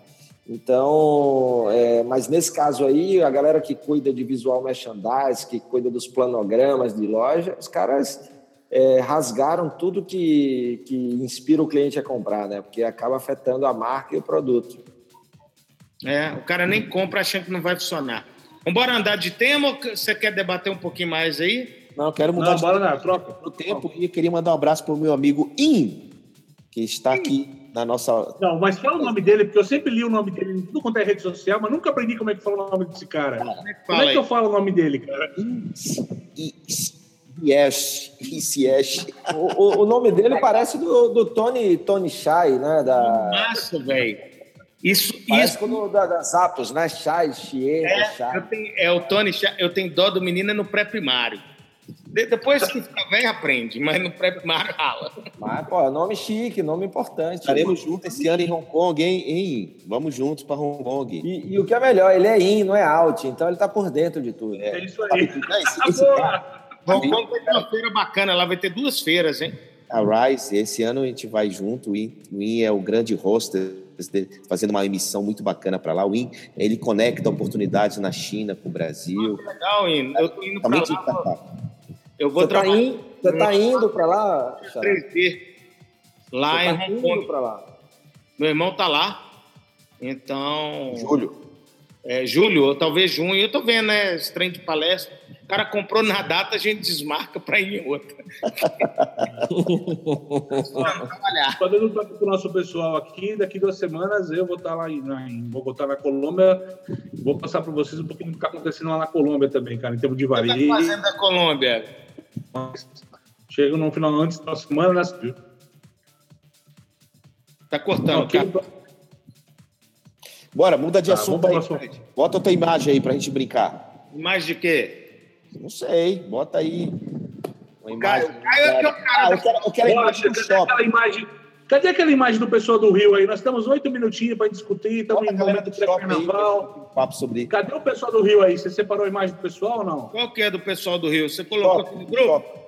Então, é, mas nesse caso aí, a galera que cuida de visual merchandise, que cuida dos planogramas de loja, os caras é, rasgaram tudo que, que inspira o cliente a comprar, né? Porque acaba afetando a marca e o produto. É, o cara nem compra achando que não vai funcionar. Vamos andar de tema ou você quer debater um pouquinho mais aí? Não, quero mudar não, de bora, não, troca. o tempo e queria mandar um abraço para o meu amigo In, que está aqui na nossa. Não, mas fala o nome dele, porque eu sempre li o nome dele em tudo quanto é rede social, mas nunca aprendi como é que fala o nome desse cara. como é que, como é que eu falo o nome dele, cara? Yes, yes. O, o, nome dele parece do, do Tony, Tony Shy, né? Da... Massa, velho. Isso, Parece isso. Quando, da, das apos, né? Chá, Chieta, é. Eu tenho, é o Tony, eu tenho dó do menino no pré-primário. Depois que fica velho, aprende, mas no pré-primário rala. Mas, pô, nome chique, nome importante. Estaremos juntos esse ano em Hong Kong, hein? hein? Vamos juntos para Hong Kong. E, e, o que é melhor, ele é in, não é out, então ele está por dentro de tudo. É, é isso aí. É, esse, esse Hong Kong vai ter uma feira bacana, lá vai ter duas feiras, hein? A Rise, esse ano a gente vai junto, o IN, o IN é o grande hoster fazendo uma emissão muito bacana para lá. O IN, ele conecta oportunidades na China com o Brasil. Ah, legal, IN. Eu tô indo para lá. Eu vou você tá trabalhar. Tá você está indo para lá? 3D. Lá você em tá Hong Kong. lá. Meu irmão tá lá. Então. Julho. É, julho, ou talvez junho. Eu tô vendo, né? Esse trem de palestra. O cara comprou na data, a gente desmarca para ir em outra. Falando para o nosso pessoal aqui, daqui duas semanas eu vou estar tá lá em, em vou na Colômbia. Vou passar para vocês um pouquinho do que está acontecendo lá na Colômbia também, cara, em termos de varejo. O que está fazendo da Colômbia? Chega no final antes da semana, né? Tá cortando, cara. Bora, muda de tá, assunto aí. Bota outra imagem aí pra gente brincar. Imagem de quê? Não sei, bota aí. Uma imagem. É é. Ah, eu quero, quero Poxa, cadê aquela imagem? Cadê aquela imagem do pessoal do Rio aí? Nós temos oito minutinhos para discutir, estamos em momento de carnaval. Papo sobre... Cadê o pessoal do Rio aí? Você separou a imagem do pessoal ou não? Qual que é do pessoal do Rio? Você colocou aqui no grupo?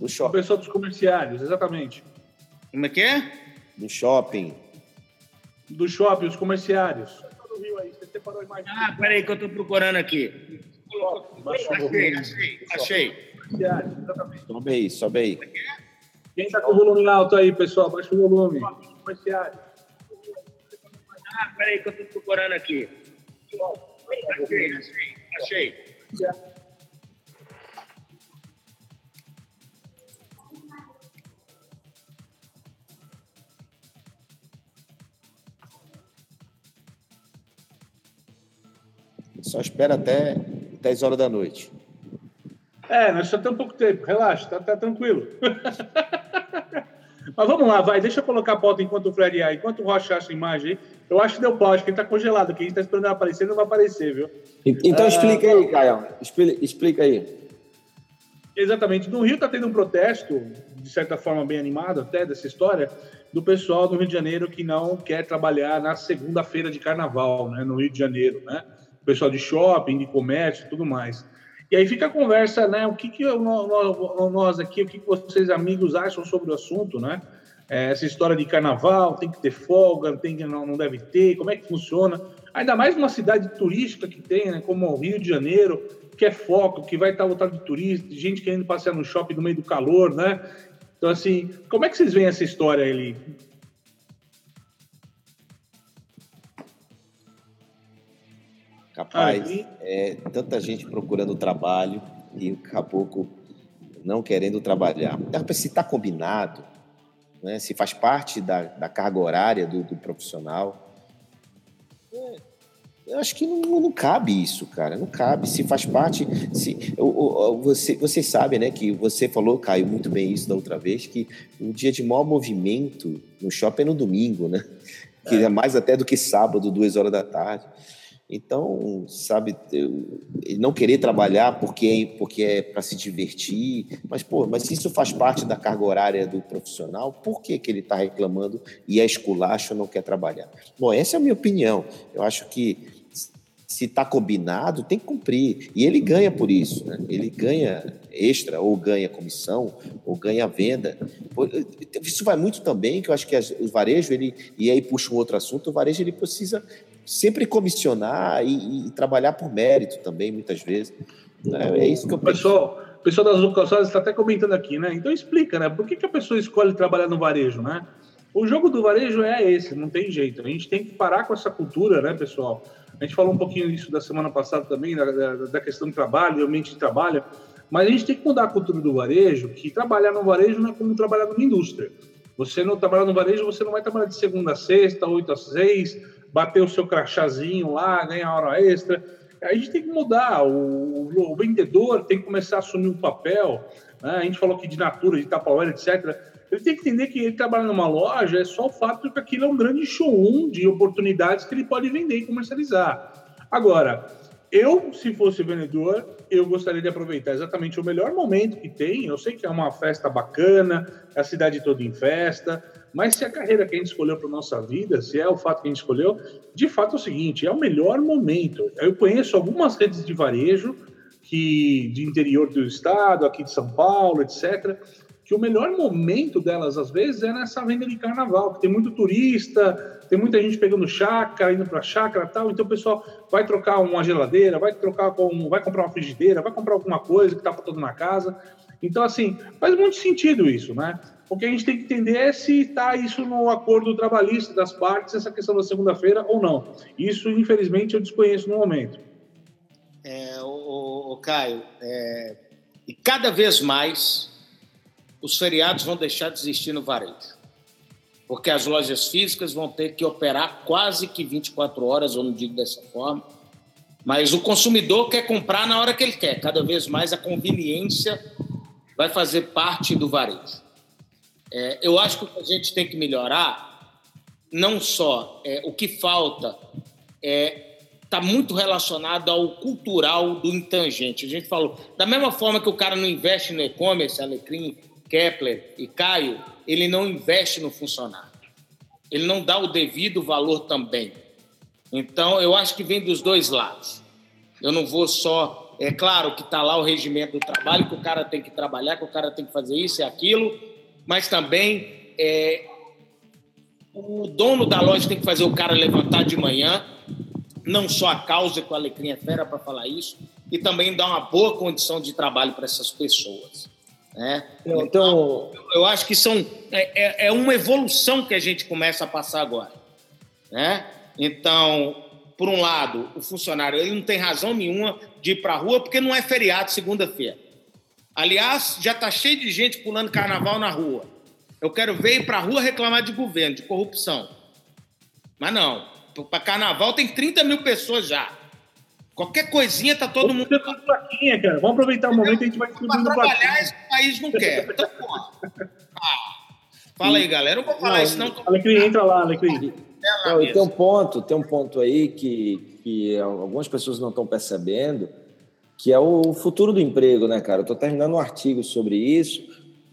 Do shopping. O pessoal dos comerciários, exatamente. Como é que é? Do shopping. Do shopping, os comerciários. O pessoal do Rio aí, você separou a imagem. Ah, peraí que eu estou procurando aqui. Achei, achei, achei. Sobe aí, sobe aí. Quem está com o volume alto aí, pessoal? Baixa o volume. Ah, peraí que eu estou procurando aqui. Achei, achei, achei. Só espera até 10 horas da noite. É, nós só temos pouco tempo, relaxa, tá, tá tranquilo. Mas vamos lá, vai, deixa eu colocar a pauta enquanto o Fred aí, enquanto o Rocha acha a imagem aí. Eu acho que deu pau, acho que ele tá congelado aqui, a gente tá esperando ele aparecer, não vai aparecer, viu? Então ah, explica aí, Caio, explica, explica aí. Exatamente, no Rio tá tendo um protesto, de certa forma bem animado até, dessa história, do pessoal do Rio de Janeiro que não quer trabalhar na segunda-feira de carnaval, né, no Rio de Janeiro, né? O pessoal de shopping, de comércio e tudo mais. E aí fica a conversa, né? O que, que nós, nós aqui, o que, que vocês amigos acham sobre o assunto, né? É, essa história de carnaval, tem que ter folga, tem que, não, não deve ter, como é que funciona? Ainda mais numa cidade turística que tem, né, como o Rio de Janeiro, que é foco, que vai estar lotado de turistas, de gente querendo passear no shopping no meio do calor, né? Então, assim, como é que vocês veem essa história ali? Capaz, é, tanta gente procurando trabalho e o caboclo não querendo trabalhar. Se está combinado, né, se faz parte da, da carga horária do, do profissional, é, eu acho que não, não, cabe isso, cara. Não cabe. Se faz parte. Se, você, vocês sabem, né? Que você falou, Caio, muito bem isso da outra vez, que o dia de maior movimento no shopping é no domingo, né? Que é, é mais até do que sábado, duas horas da tarde. Então, sabe, não querer trabalhar porque porque é para se divertir, mas, pô, mas se isso faz parte da carga horária do profissional, por que, que ele está reclamando e é esculacho não quer trabalhar? Bom, essa é a minha opinião. Eu acho que se está combinado, tem que cumprir. E ele ganha por isso, né? Ele ganha extra, ou ganha comissão, ou ganha venda. Isso vai muito também, que eu acho que o varejo, ele, e aí puxa um outro assunto, o varejo ele precisa sempre comissionar e, e, trabalhar por mérito também, muitas vezes. É, é isso que eu penso. Pessoal, o pessoal das locações está até comentando aqui, né? Então explica, né? Por que, que a pessoa escolhe trabalhar no varejo, né? O jogo do varejo é esse, não tem jeito. A gente tem que parar com essa cultura, né, pessoal? A gente falou um pouquinho disso da semana passada também, da, da, da questão do trabalho, do ambiente de trabalho, mas a gente tem que mudar a cultura do varejo, que trabalhar no varejo não é como trabalhar numa indústria. Você não trabalhar no varejo, você não vai trabalhar de segunda a sexta, oito a seis, bater o seu crachazinho lá, ganhar hora extra. A gente tem que mudar. O, o vendedor tem que começar a assumir um papel. Né? A gente falou aqui de Natura, de Tapauera, etc. Ele tem que entender que ele trabalha numa loja é só o fato de que aquilo é um grande showroom de oportunidades que ele pode vender e comercializar. Agora, eu, se fosse vendedor, eu gostaria de aproveitar exatamente o melhor momento que tem. Eu sei que é uma festa bacana, a cidade toda em festa, mas se a carreira que a gente escolheu para nossa vida, se é o fato que a gente escolheu, de fato é o seguinte: é o melhor momento. Eu conheço algumas redes de varejo que de interior do estado, aqui de São Paulo, etc que o melhor momento delas, às vezes, é nessa venda de carnaval, que tem muito turista, tem muita gente pegando chácara, indo para chácara tal, então o pessoal vai trocar uma geladeira, vai trocar com, vai comprar uma frigideira, vai comprar alguma coisa que está todo na casa. Então, assim, faz muito sentido isso, né? O que a gente tem que entender é se está isso no acordo trabalhista das partes, essa questão da segunda-feira ou não. Isso, infelizmente, eu desconheço no momento. É, o, o Caio, é, e cada vez mais os feriados vão deixar de existir no varejo. Porque as lojas físicas vão ter que operar quase que 24 horas, eu não digo dessa forma, mas o consumidor quer comprar na hora que ele quer. Cada vez mais a conveniência vai fazer parte do varejo. É, eu acho que o que a gente tem que melhorar, não só é, o que falta, é está muito relacionado ao cultural do intangente. A gente falou, da mesma forma que o cara não investe no e-commerce, Alecrim, Kepler e Caio, ele não investe no funcionário. Ele não dá o devido valor também. Então, eu acho que vem dos dois lados. Eu não vou só. É claro que está lá o regimento do trabalho, que o cara tem que trabalhar, que o cara tem que fazer isso e aquilo, mas também é, o dono da loja tem que fazer o cara levantar de manhã, não só a causa que o Alecrim é fera para falar isso, e também dar uma boa condição de trabalho para essas pessoas. Né? Então, então, eu acho que são, é, é, é uma evolução que a gente começa a passar agora. Né? Então, por um lado, o funcionário ele não tem razão nenhuma de ir para a rua porque não é feriado segunda-feira. Aliás, já está cheio de gente pulando carnaval na rua. Eu quero ver ir para a rua reclamar de governo, de corrupção. Mas não. Para carnaval tem 30 mil pessoas já. Qualquer coisinha tá todo Vamos mundo. Plaquinha, cara. Vamos aproveitar o momento e a gente vai distribuindo trabalhar plaquinha. esse país não quer. Então, porra. Ah, fala aí, galera. Eu vou falar não, isso não. Alecrim, entra lá, Alecrim. Não, tem um ponto, tem um ponto aí que, que algumas pessoas não estão percebendo, que é o futuro do emprego, né, cara? Eu estou terminando um artigo sobre isso.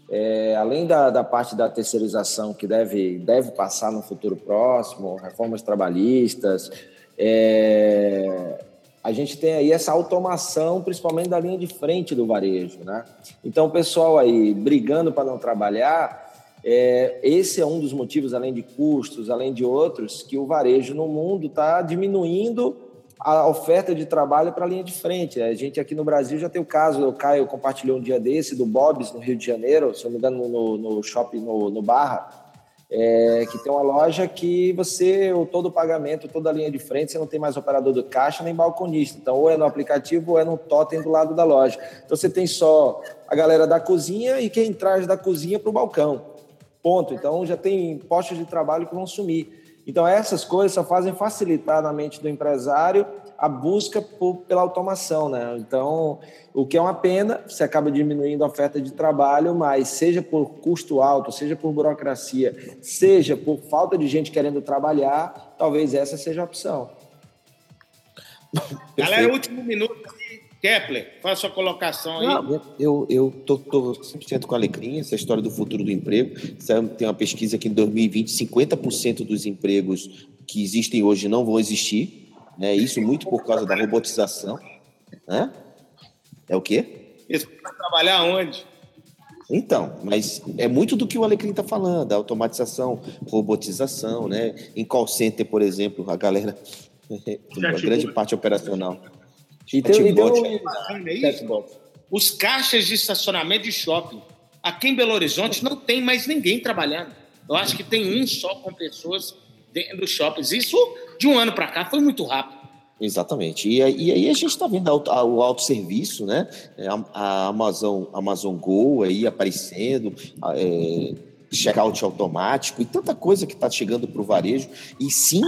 É, além da, da parte da terceirização que deve, deve passar no futuro próximo, reformas trabalhistas, é, a gente tem aí essa automação, principalmente da linha de frente do varejo, né? Então, o pessoal aí brigando para não trabalhar, é, esse é um dos motivos, além de custos, além de outros, que o varejo no mundo está diminuindo a oferta de trabalho para a linha de frente. A gente aqui no Brasil já tem o caso, o Caio compartilhou um dia desse, do Bob's, no Rio de Janeiro, se não me engano, no, no shopping, no, no Barra, é, que tem uma loja que você, todo o pagamento, toda a linha de frente, você não tem mais operador do caixa nem balconista. Então, ou é no aplicativo ou é no totem do lado da loja. Então, você tem só a galera da cozinha e quem traz da cozinha para o balcão. Ponto. Então, já tem postos de trabalho que vão sumir. Então, essas coisas só fazem facilitar na mente do empresário a busca por, pela automação. Né? Então, o que é uma pena, você acaba diminuindo a oferta de trabalho, mas seja por custo alto, seja por burocracia, seja por falta de gente querendo trabalhar, talvez essa seja a opção. Galera, último minuto Kepler, faz sua colocação aí. Não, eu eu tô, tô 100% com alegria essa história do futuro do emprego. Tem uma pesquisa que em 2020 50% dos empregos que existem hoje não vão existir. Né? Isso muito por causa da robotização. Né? É o quê? Isso para trabalhar onde? Então, mas é muito do que o Alecrim está falando, a automatização, robotização, né? Em call center, por exemplo, a galera, uma grande parte operacional e tem, e Os caixas de estacionamento de shopping. Aqui em Belo Horizonte não tem mais ninguém trabalhando. Eu acho que tem um só com pessoas dentro dos shoppings. Isso, de um ano para cá, foi muito rápido. Exatamente. E, e aí a gente está vendo o autosserviço, né? É, a, a, Amazon, Amazon Go aí aparecendo, é, checkout automático e tanta coisa que está chegando para o varejo. E sim,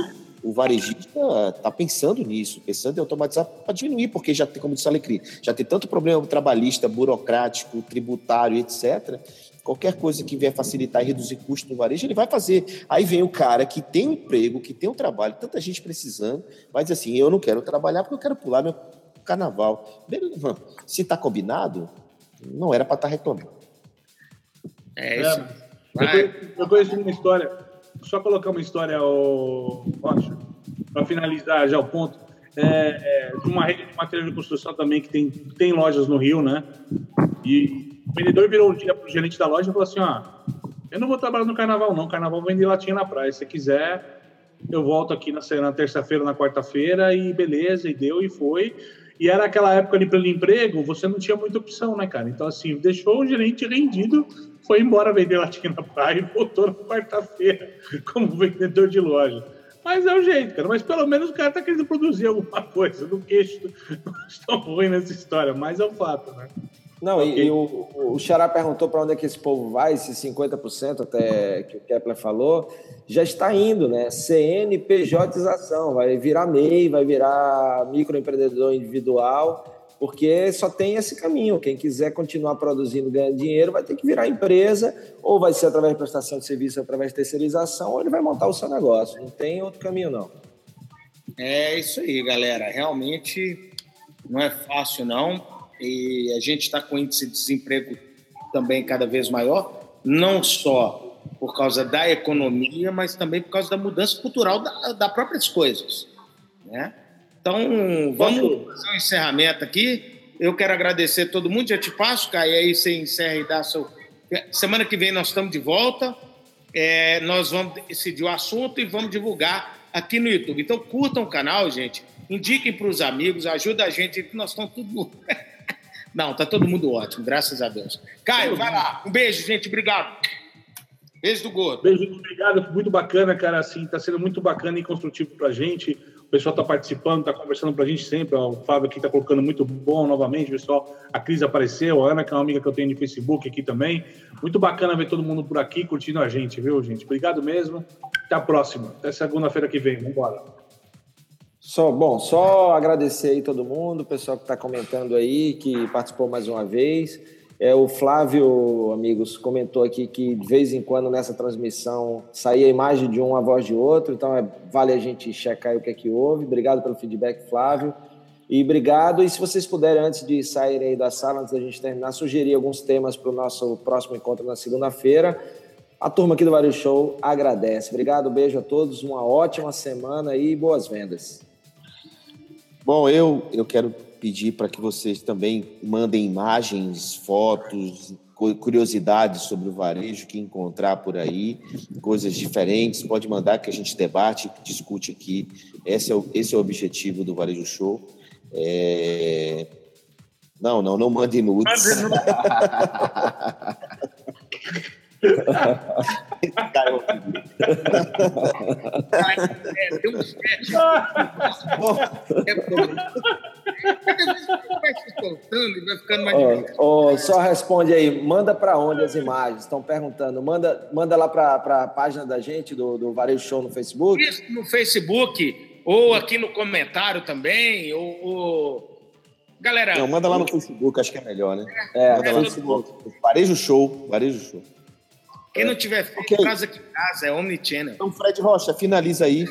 o, varejista está pensando nisso, pensando em automatizar para diminuir, porque já tem, como disse a Alecrim, já tem tanto problema trabalhista, burocrático, tributário, etc. Qualquer coisa que vier facilitar e reduzir custo no varejo, ele vai fazer. Aí vem o cara que tem um emprego, que tem um trabalho, tanta gente precisando, mas assim: eu não quero trabalhar porque eu quero pular meu carnaval. Se está combinado, não era para estar tá reclamando. É isso. É, eu, conheço, uma história, só colocar uma história, para finalizar já o ponto, é, é, de uma rede de material de construção também que tem, tem lojas no Rio, né? E o vendedor virou um dia para o gerente da loja e falou assim: ó, eu não vou trabalhar no carnaval, não. Carnaval vende latinha na praia. Se quiser, eu volto aqui na, na terça-feira, na quarta-feira, e beleza, e deu, e foi. E era aquela época ali pelo emprego, você não tinha muita opção, né, cara? Então, assim, deixou o gerente rendido, foi embora vender latinha na praia e voltou na quarta-feira como vendedor de loja. Mas é o jeito, cara. Mas pelo menos o cara tá querendo produzir alguma coisa. No queixo não estão ruim nessa história, mas é o fato, né? Não, okay. e, e, o, o Xará perguntou para onde é que esse povo vai, esse 50% até que o Kepler falou, já está indo, né? CNPJização, vai virar MEI, vai virar microempreendedor individual, porque só tem esse caminho. Quem quiser continuar produzindo, ganhando dinheiro, vai ter que virar empresa, ou vai ser através de prestação de serviço, através de terceirização, ou ele vai montar o seu negócio. Não tem outro caminho, não. É isso aí, galera. Realmente não é fácil, não e a gente está com índice de desemprego também cada vez maior, não só por causa da economia, mas também por causa da mudança cultural da, das próprias coisas. Né? Então, vamos fazer um encerramento aqui. Eu quero agradecer a todo mundo, já te passo, Caio, aí você encerra e dá seu. Semana que vem nós estamos de volta. É, nós vamos decidir o assunto e vamos divulgar aqui no YouTube. Então, curtam o canal, gente. Indiquem para os amigos, ajuda a gente, que nós estamos tudo. Não, tá todo mundo ótimo, graças a Deus. Caio, vai lá. Um beijo, gente. Obrigado. Beijo do Gordo. Beijo, obrigado. Muito bacana, cara. Assim, tá sendo muito bacana e construtivo pra gente. O pessoal tá participando, tá conversando pra gente sempre. O Fábio aqui tá colocando muito bom novamente, pessoal. A Cris apareceu, a Ana, que é uma amiga que eu tenho de Facebook aqui também. Muito bacana ver todo mundo por aqui curtindo a gente, viu, gente? Obrigado mesmo. Até a próxima. Até segunda-feira que vem. Vambora. Só, bom, só agradecer aí todo mundo, o pessoal que está comentando aí, que participou mais uma vez. É, o Flávio, amigos, comentou aqui que de vez em quando nessa transmissão saía a imagem de um, a voz de outro, então é, vale a gente checar o que é que houve. Obrigado pelo feedback, Flávio. E obrigado. E se vocês puderem, antes de saírem aí da sala, antes da gente terminar, sugerir alguns temas para o nosso próximo encontro na segunda-feira. A turma aqui do Vario Show agradece. Obrigado, beijo a todos, uma ótima semana e boas vendas. Bom, eu, eu quero pedir para que vocês também mandem imagens, fotos, curiosidades sobre o varejo que encontrar por aí, coisas diferentes, pode mandar que a gente debate, discute aqui. Esse é o, esse é o objetivo do Varejo Show. É... Não, não, não mande nudes. Cara, é, tem um chat. vai se soltando e vai ficando mais difícil. Oh, só responde aí, manda para onde as imagens? Estão perguntando. Manda, manda lá para a página da gente, do, do Varejo Show no Facebook? Isso, no Facebook, ou aqui no comentário também, ou... ou... Galera. Não, manda lá no Facebook, acho que é melhor, né? É, manda é, lá no Facebook. Varejo Show, Varejo Show. Quem não tiver okay. casa aqui em casa, é Omnichannel. Então, Fred Rocha, finaliza aí.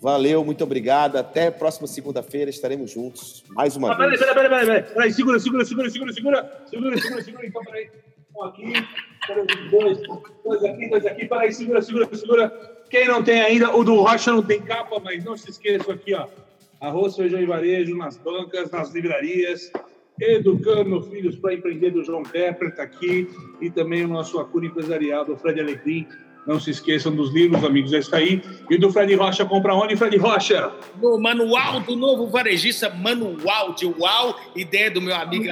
Valeu, muito obrigado. Até a próxima segunda-feira estaremos juntos mais uma ah, vez. Peraí, peraí, peraí, peraí. Segura, segura, segura, segura, segura. Segura, segura, segura. Então, peraí. Um aqui, dois, dois aqui, dois aqui. Peraí, segura, segura, segura. Quem não tem ainda, o do Rocha não tem capa, mas não se esqueça aqui, ó. Arroz, feijão e varejo nas bancas, nas livrarias. Educando Filhos para Empreender do João Pepper está aqui e também o nosso acúmulo empresarial do Fred Alecrim. Não se esqueçam dos livros, amigos, está aí. E do Fred Rocha, compra onde, Fred Rocha? No Manual do Novo Varejista, Manual de Uau, ideia do meu amigo.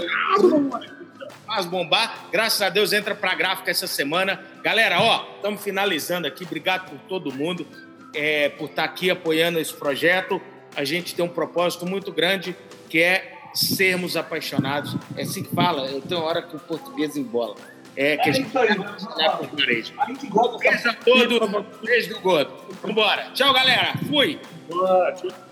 Faz bombar. Graças a Deus entra para gráfica essa semana. Galera, ó, estamos finalizando aqui. Obrigado por todo mundo, é, por estar tá aqui apoiando esse projeto. A gente tem um propósito muito grande, que é sermos apaixonados. É assim que fala, eu tenho hora que o português embola. É, que a gente vai trabalhar com o varejo. Beijo a todos, beijo do gordo. Vambora. Tchau, galera. Fui. Boa, tchau.